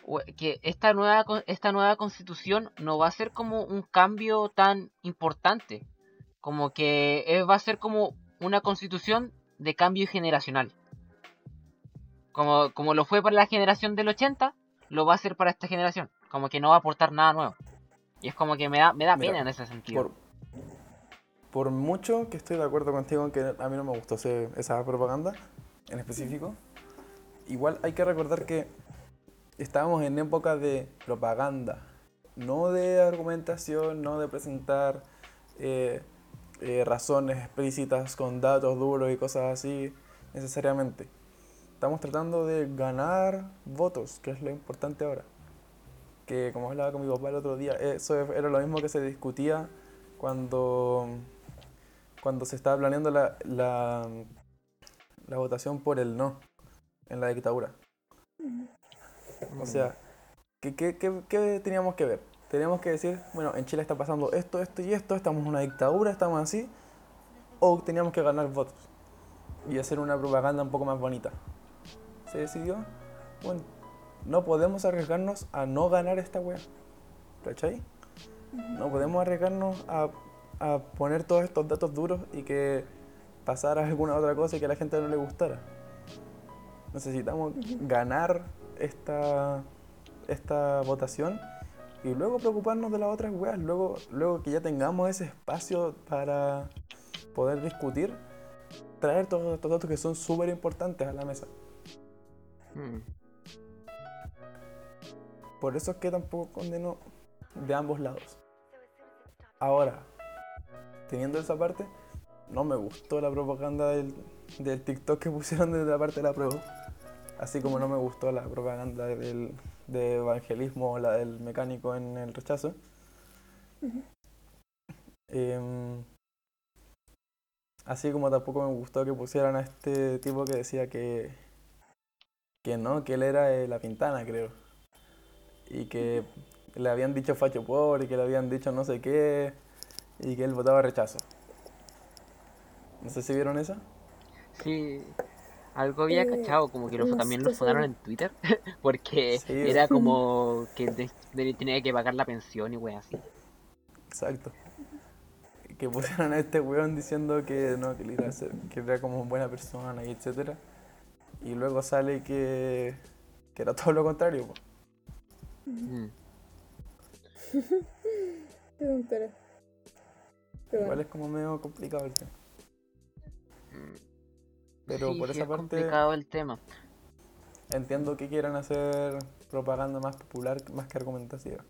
ue- Que esta nueva, esta nueva constitución no va a ser como un cambio tan importante. Como que va a ser como una constitución de cambio generacional. Como, como lo fue para la generación del 80, lo va a hacer para esta generación. Como que no va a aportar nada nuevo. Y es como que me da, me da Mira, pena en ese sentido. Por, por mucho que estoy de acuerdo contigo en que a mí no me gustó ese- esa propaganda en específico, igual hay que recordar que estábamos en época de propaganda, no de argumentación, no de presentar eh, eh, razones explícitas con datos duros y cosas así necesariamente. Estamos tratando de ganar votos, que es lo importante ahora. Que como hablaba con mi papá el otro día, eso era lo mismo que se discutía cuando, cuando se estaba planeando la, la, la votación por el no en la dictadura. O sea, ¿qué, qué, qué, qué teníamos que ver? Teníamos que decir, bueno, en Chile está pasando esto, esto y esto, estamos en una dictadura, estamos así, o teníamos que ganar votos y hacer una propaganda un poco más bonita. Se decidió, bueno, no podemos arriesgarnos a no ganar esta wea. ¿Cachai? No podemos arriesgarnos a, a poner todos estos datos duros y que pasara alguna otra cosa y que a la gente no le gustara. Necesitamos ganar esta, esta votación y luego preocuparnos de las otras weas. Luego, luego que ya tengamos ese espacio para poder discutir, traer todos estos datos que son súper importantes a la mesa. Mm. Por eso es que tampoco condeno de ambos lados. Ahora, teniendo esa parte, no me gustó la propaganda del, del TikTok que pusieron desde la parte de la prueba. Así como no me gustó la propaganda del, de evangelismo o la del mecánico en el rechazo. Em, así como tampoco me gustó que pusieran a este tipo que decía que, que no, que él era de la Pintana, creo. Y que le habían dicho facho pobre, y que le habían dicho no sé qué, y que él votaba rechazo. No sé si vieron esa. Sí, algo había Eh, cachado, como que lo, no también lo funaron sí. en Twitter, [laughs] porque Sí. era como [laughs] que de- de- tenía que pagar la pensión y wey así. Exacto. Que pusieron a este weón diciendo que no, que, él era, ser- que era como buena persona y etcétera. Y luego sale que, que era todo lo contrario. po. Mm. [laughs] Qué tontera. Pero Igual bueno. es como medio complicado el tema. Pero Sí, por sí, esa es parte complicado el tema. entiendo que quieran hacer propaganda más popular más que argumentativa.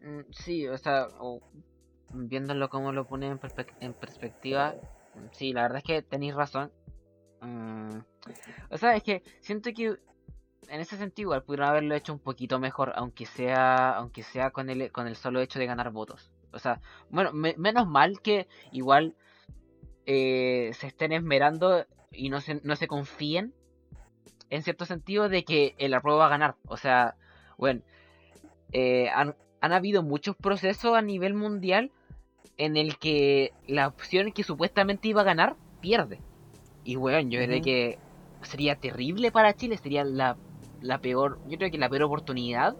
Mm, Sí, o sea, o viéndolo como lo pone en, perspec- en perspectiva, mm, sí, la verdad es que tenéis razón. Mm, o sea, es que siento que en ese sentido igual pudieron haberlo hecho un poquito mejor, aunque sea, aunque sea con el, con el solo hecho de ganar votos. O sea, bueno, me- menos mal que igual eh, se estén esmerando y no se, no se confíen en cierto sentido de que el apruebo va a ganar. O sea, bueno, eh, han, han habido muchos procesos a nivel mundial en el que la opción que supuestamente iba a ganar pierde. Y bueno, yo creo Ujú. que sería terrible para Chile, sería la, la peor, yo creo que la peor oportunidad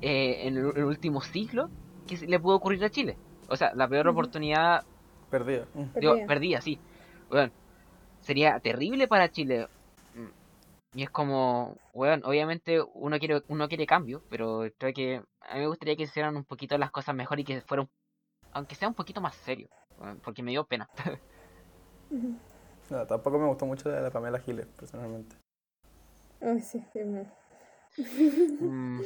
eh, en el, el último siglo que se le pudo ocurrir a Chile. O sea, la peor oportunidad Perdida. Digo, Perdida. perdía, sí. Bueno, sería terrible para Chile. Y es como, bueno, obviamente uno quiere, uno quiere cambio, pero creo que a mí me gustaría que hicieran un poquito las cosas mejor y que fueran, aunque sea un poquito más serio, porque me dio pena. [laughs] No, tampoco me gustó mucho la de la Pamela Giles, personalmente. Ay, sí, Dios mío. Mm.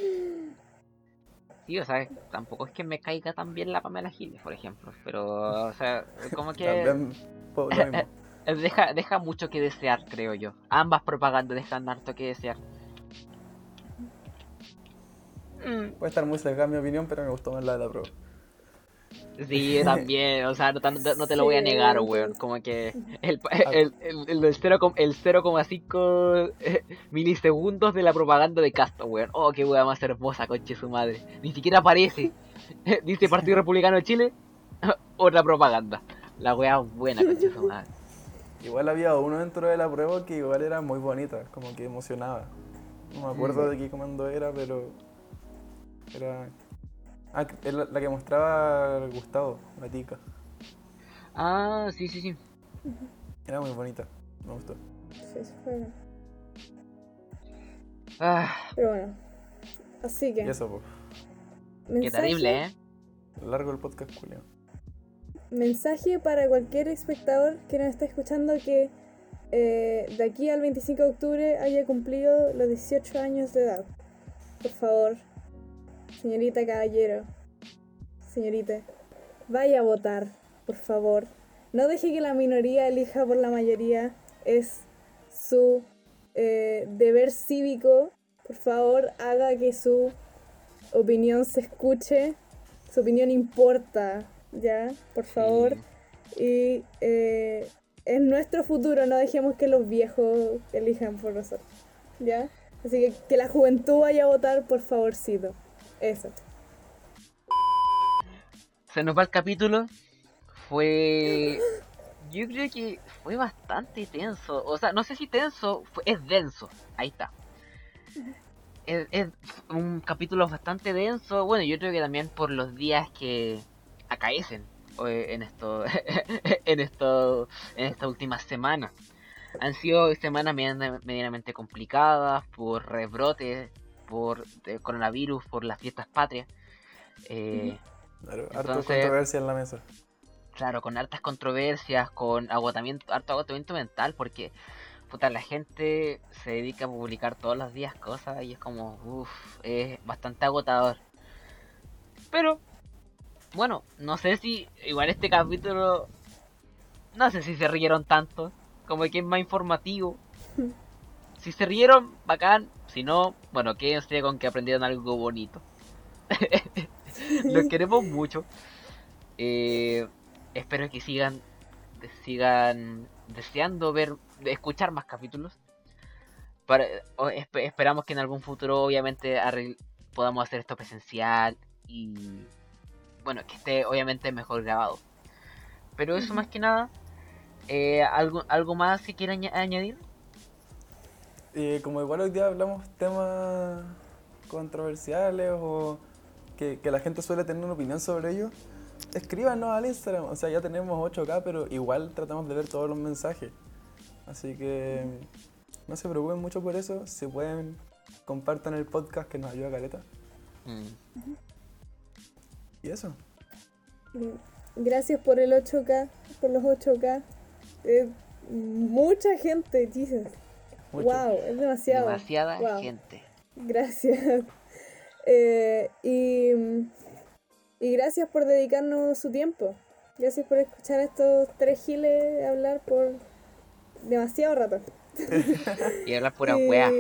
Sí, o sea, tampoco es que me caiga tan bien la Pamela Giles, por ejemplo. Pero, o sea, como que También mismo. [laughs] eh, deja, deja mucho que desear, creo yo. Ambas propagandas dejan harto que desear. Mm, Puede estar muy cerca mi opinión, pero me gustó más la de la prueba. Sí, también, o sea, no, tan- no te lo voy a negar, weón. Como que el, el, el, el, del 0, com- el 0,5 eh, milisegundos de la propaganda de Castro, weón. Oh, qué weá más hermosa, conche su madre. Ni siquiera aparece. [laughs] Dice Partido Republicano de Chile, [laughs] otra propaganda. La weá buena, conche su madre. Igual había uno dentro de la prueba que igual era muy bonita, como que emocionaba. No me acuerdo de qué comando era, pero era... Ah, es la, la que mostraba Gustavo, la tica. Ah, sí, sí, sí. Era muy bonita, me gustó. Sí, sí fue bueno. Ah, Pero bueno. Así que. Y eso, qué mensaje- terrible, ¿eh? Largo el podcast, Julio. Mensaje para cualquier espectador que nos esté escuchando que eh, de aquí al 25 de octubre haya cumplido los 18 años de edad. Por favor, señorita caballero, señorita, vaya a votar, por favor. No deje que la minoría elija por la mayoría. Es su eh, deber cívico. Por favor, haga que su opinión se escuche. Su opinión importa, ¿ya? Por favor. Sí. Y eh, es nuestro futuro, no dejemos que los viejos elijan por nosotros, ¿ya? Así que que la juventud vaya a votar, por favorcito. Eso. se nos va el capítulo. Fue. Yo creo que fue bastante tenso. O sea, no sé si tenso, fue- es denso. Ahí está. Es, un capítulo bastante denso. Bueno, yo creo que también por los días que acaecen en esto, [laughs] en esto, en esta última semana. Han sido semanas mediana- medianamente complicadas por rebrotes, por coronavirus, por las fiestas patrias. Eh, Claro, harto Entonces- controversia en la mesa. Claro, con hartas controversias, con agotamiento, harto agotamiento mental, porque puta, la gente se dedica a publicar todos los días cosas y es como, uff, es bastante agotador. Pero, bueno, no sé si, igual este capítulo, no sé si se rieron tanto, como que es más informativo. Si se rieron, bacán, si no, bueno, quédense con que aprendieron algo bonito. [laughs] Los queremos mucho. Eh, espero que sigan sigan deseando ver escuchar más capítulos. Para esperamos que en algún futuro obviamente podamos hacer esto presencial y bueno que esté obviamente mejor grabado. Pero eso más que nada. Eh, algo algo más que quieran aña- añadir Y como igual hoy día hablamos temas controversiales o que, que la gente suele tener una opinión sobre ellos, escríbanos al Instagram. O sea, ya tenemos 8K, pero igual tratamos de ver todos los mensajes. Así que no se preocupen mucho por eso. Si pueden, compartan el podcast que nos ayuda Caleta. Mm, Y eso. Gracias por el 8K, por los 8K. Eh, mucha gente, Jesus. Mucho. Wow, es demasiado. demasiada Wow. gente Gracias. [laughs] Eh, y, y gracias por dedicarnos su tiempo. Gracias por escuchar a estos tres giles hablar por demasiado rato. [laughs] y hablar pura [laughs] y, weá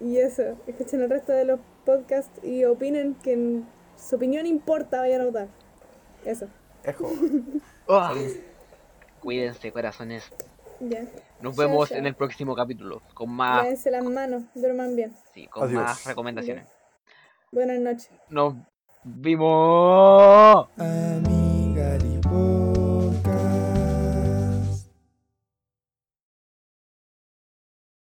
y eso, escuchen el resto de los podcasts y opinen que en- su opinión importa, vayan a votar. Eso, Ejo. Ah. cuídense corazones ya. Nos Chao, vemos chao. en el próximo capítulo con más, Lávense las manos, duerman bien. sí, con Adiós. más recomendaciones. Buenas noches. Nos vimos. Amiga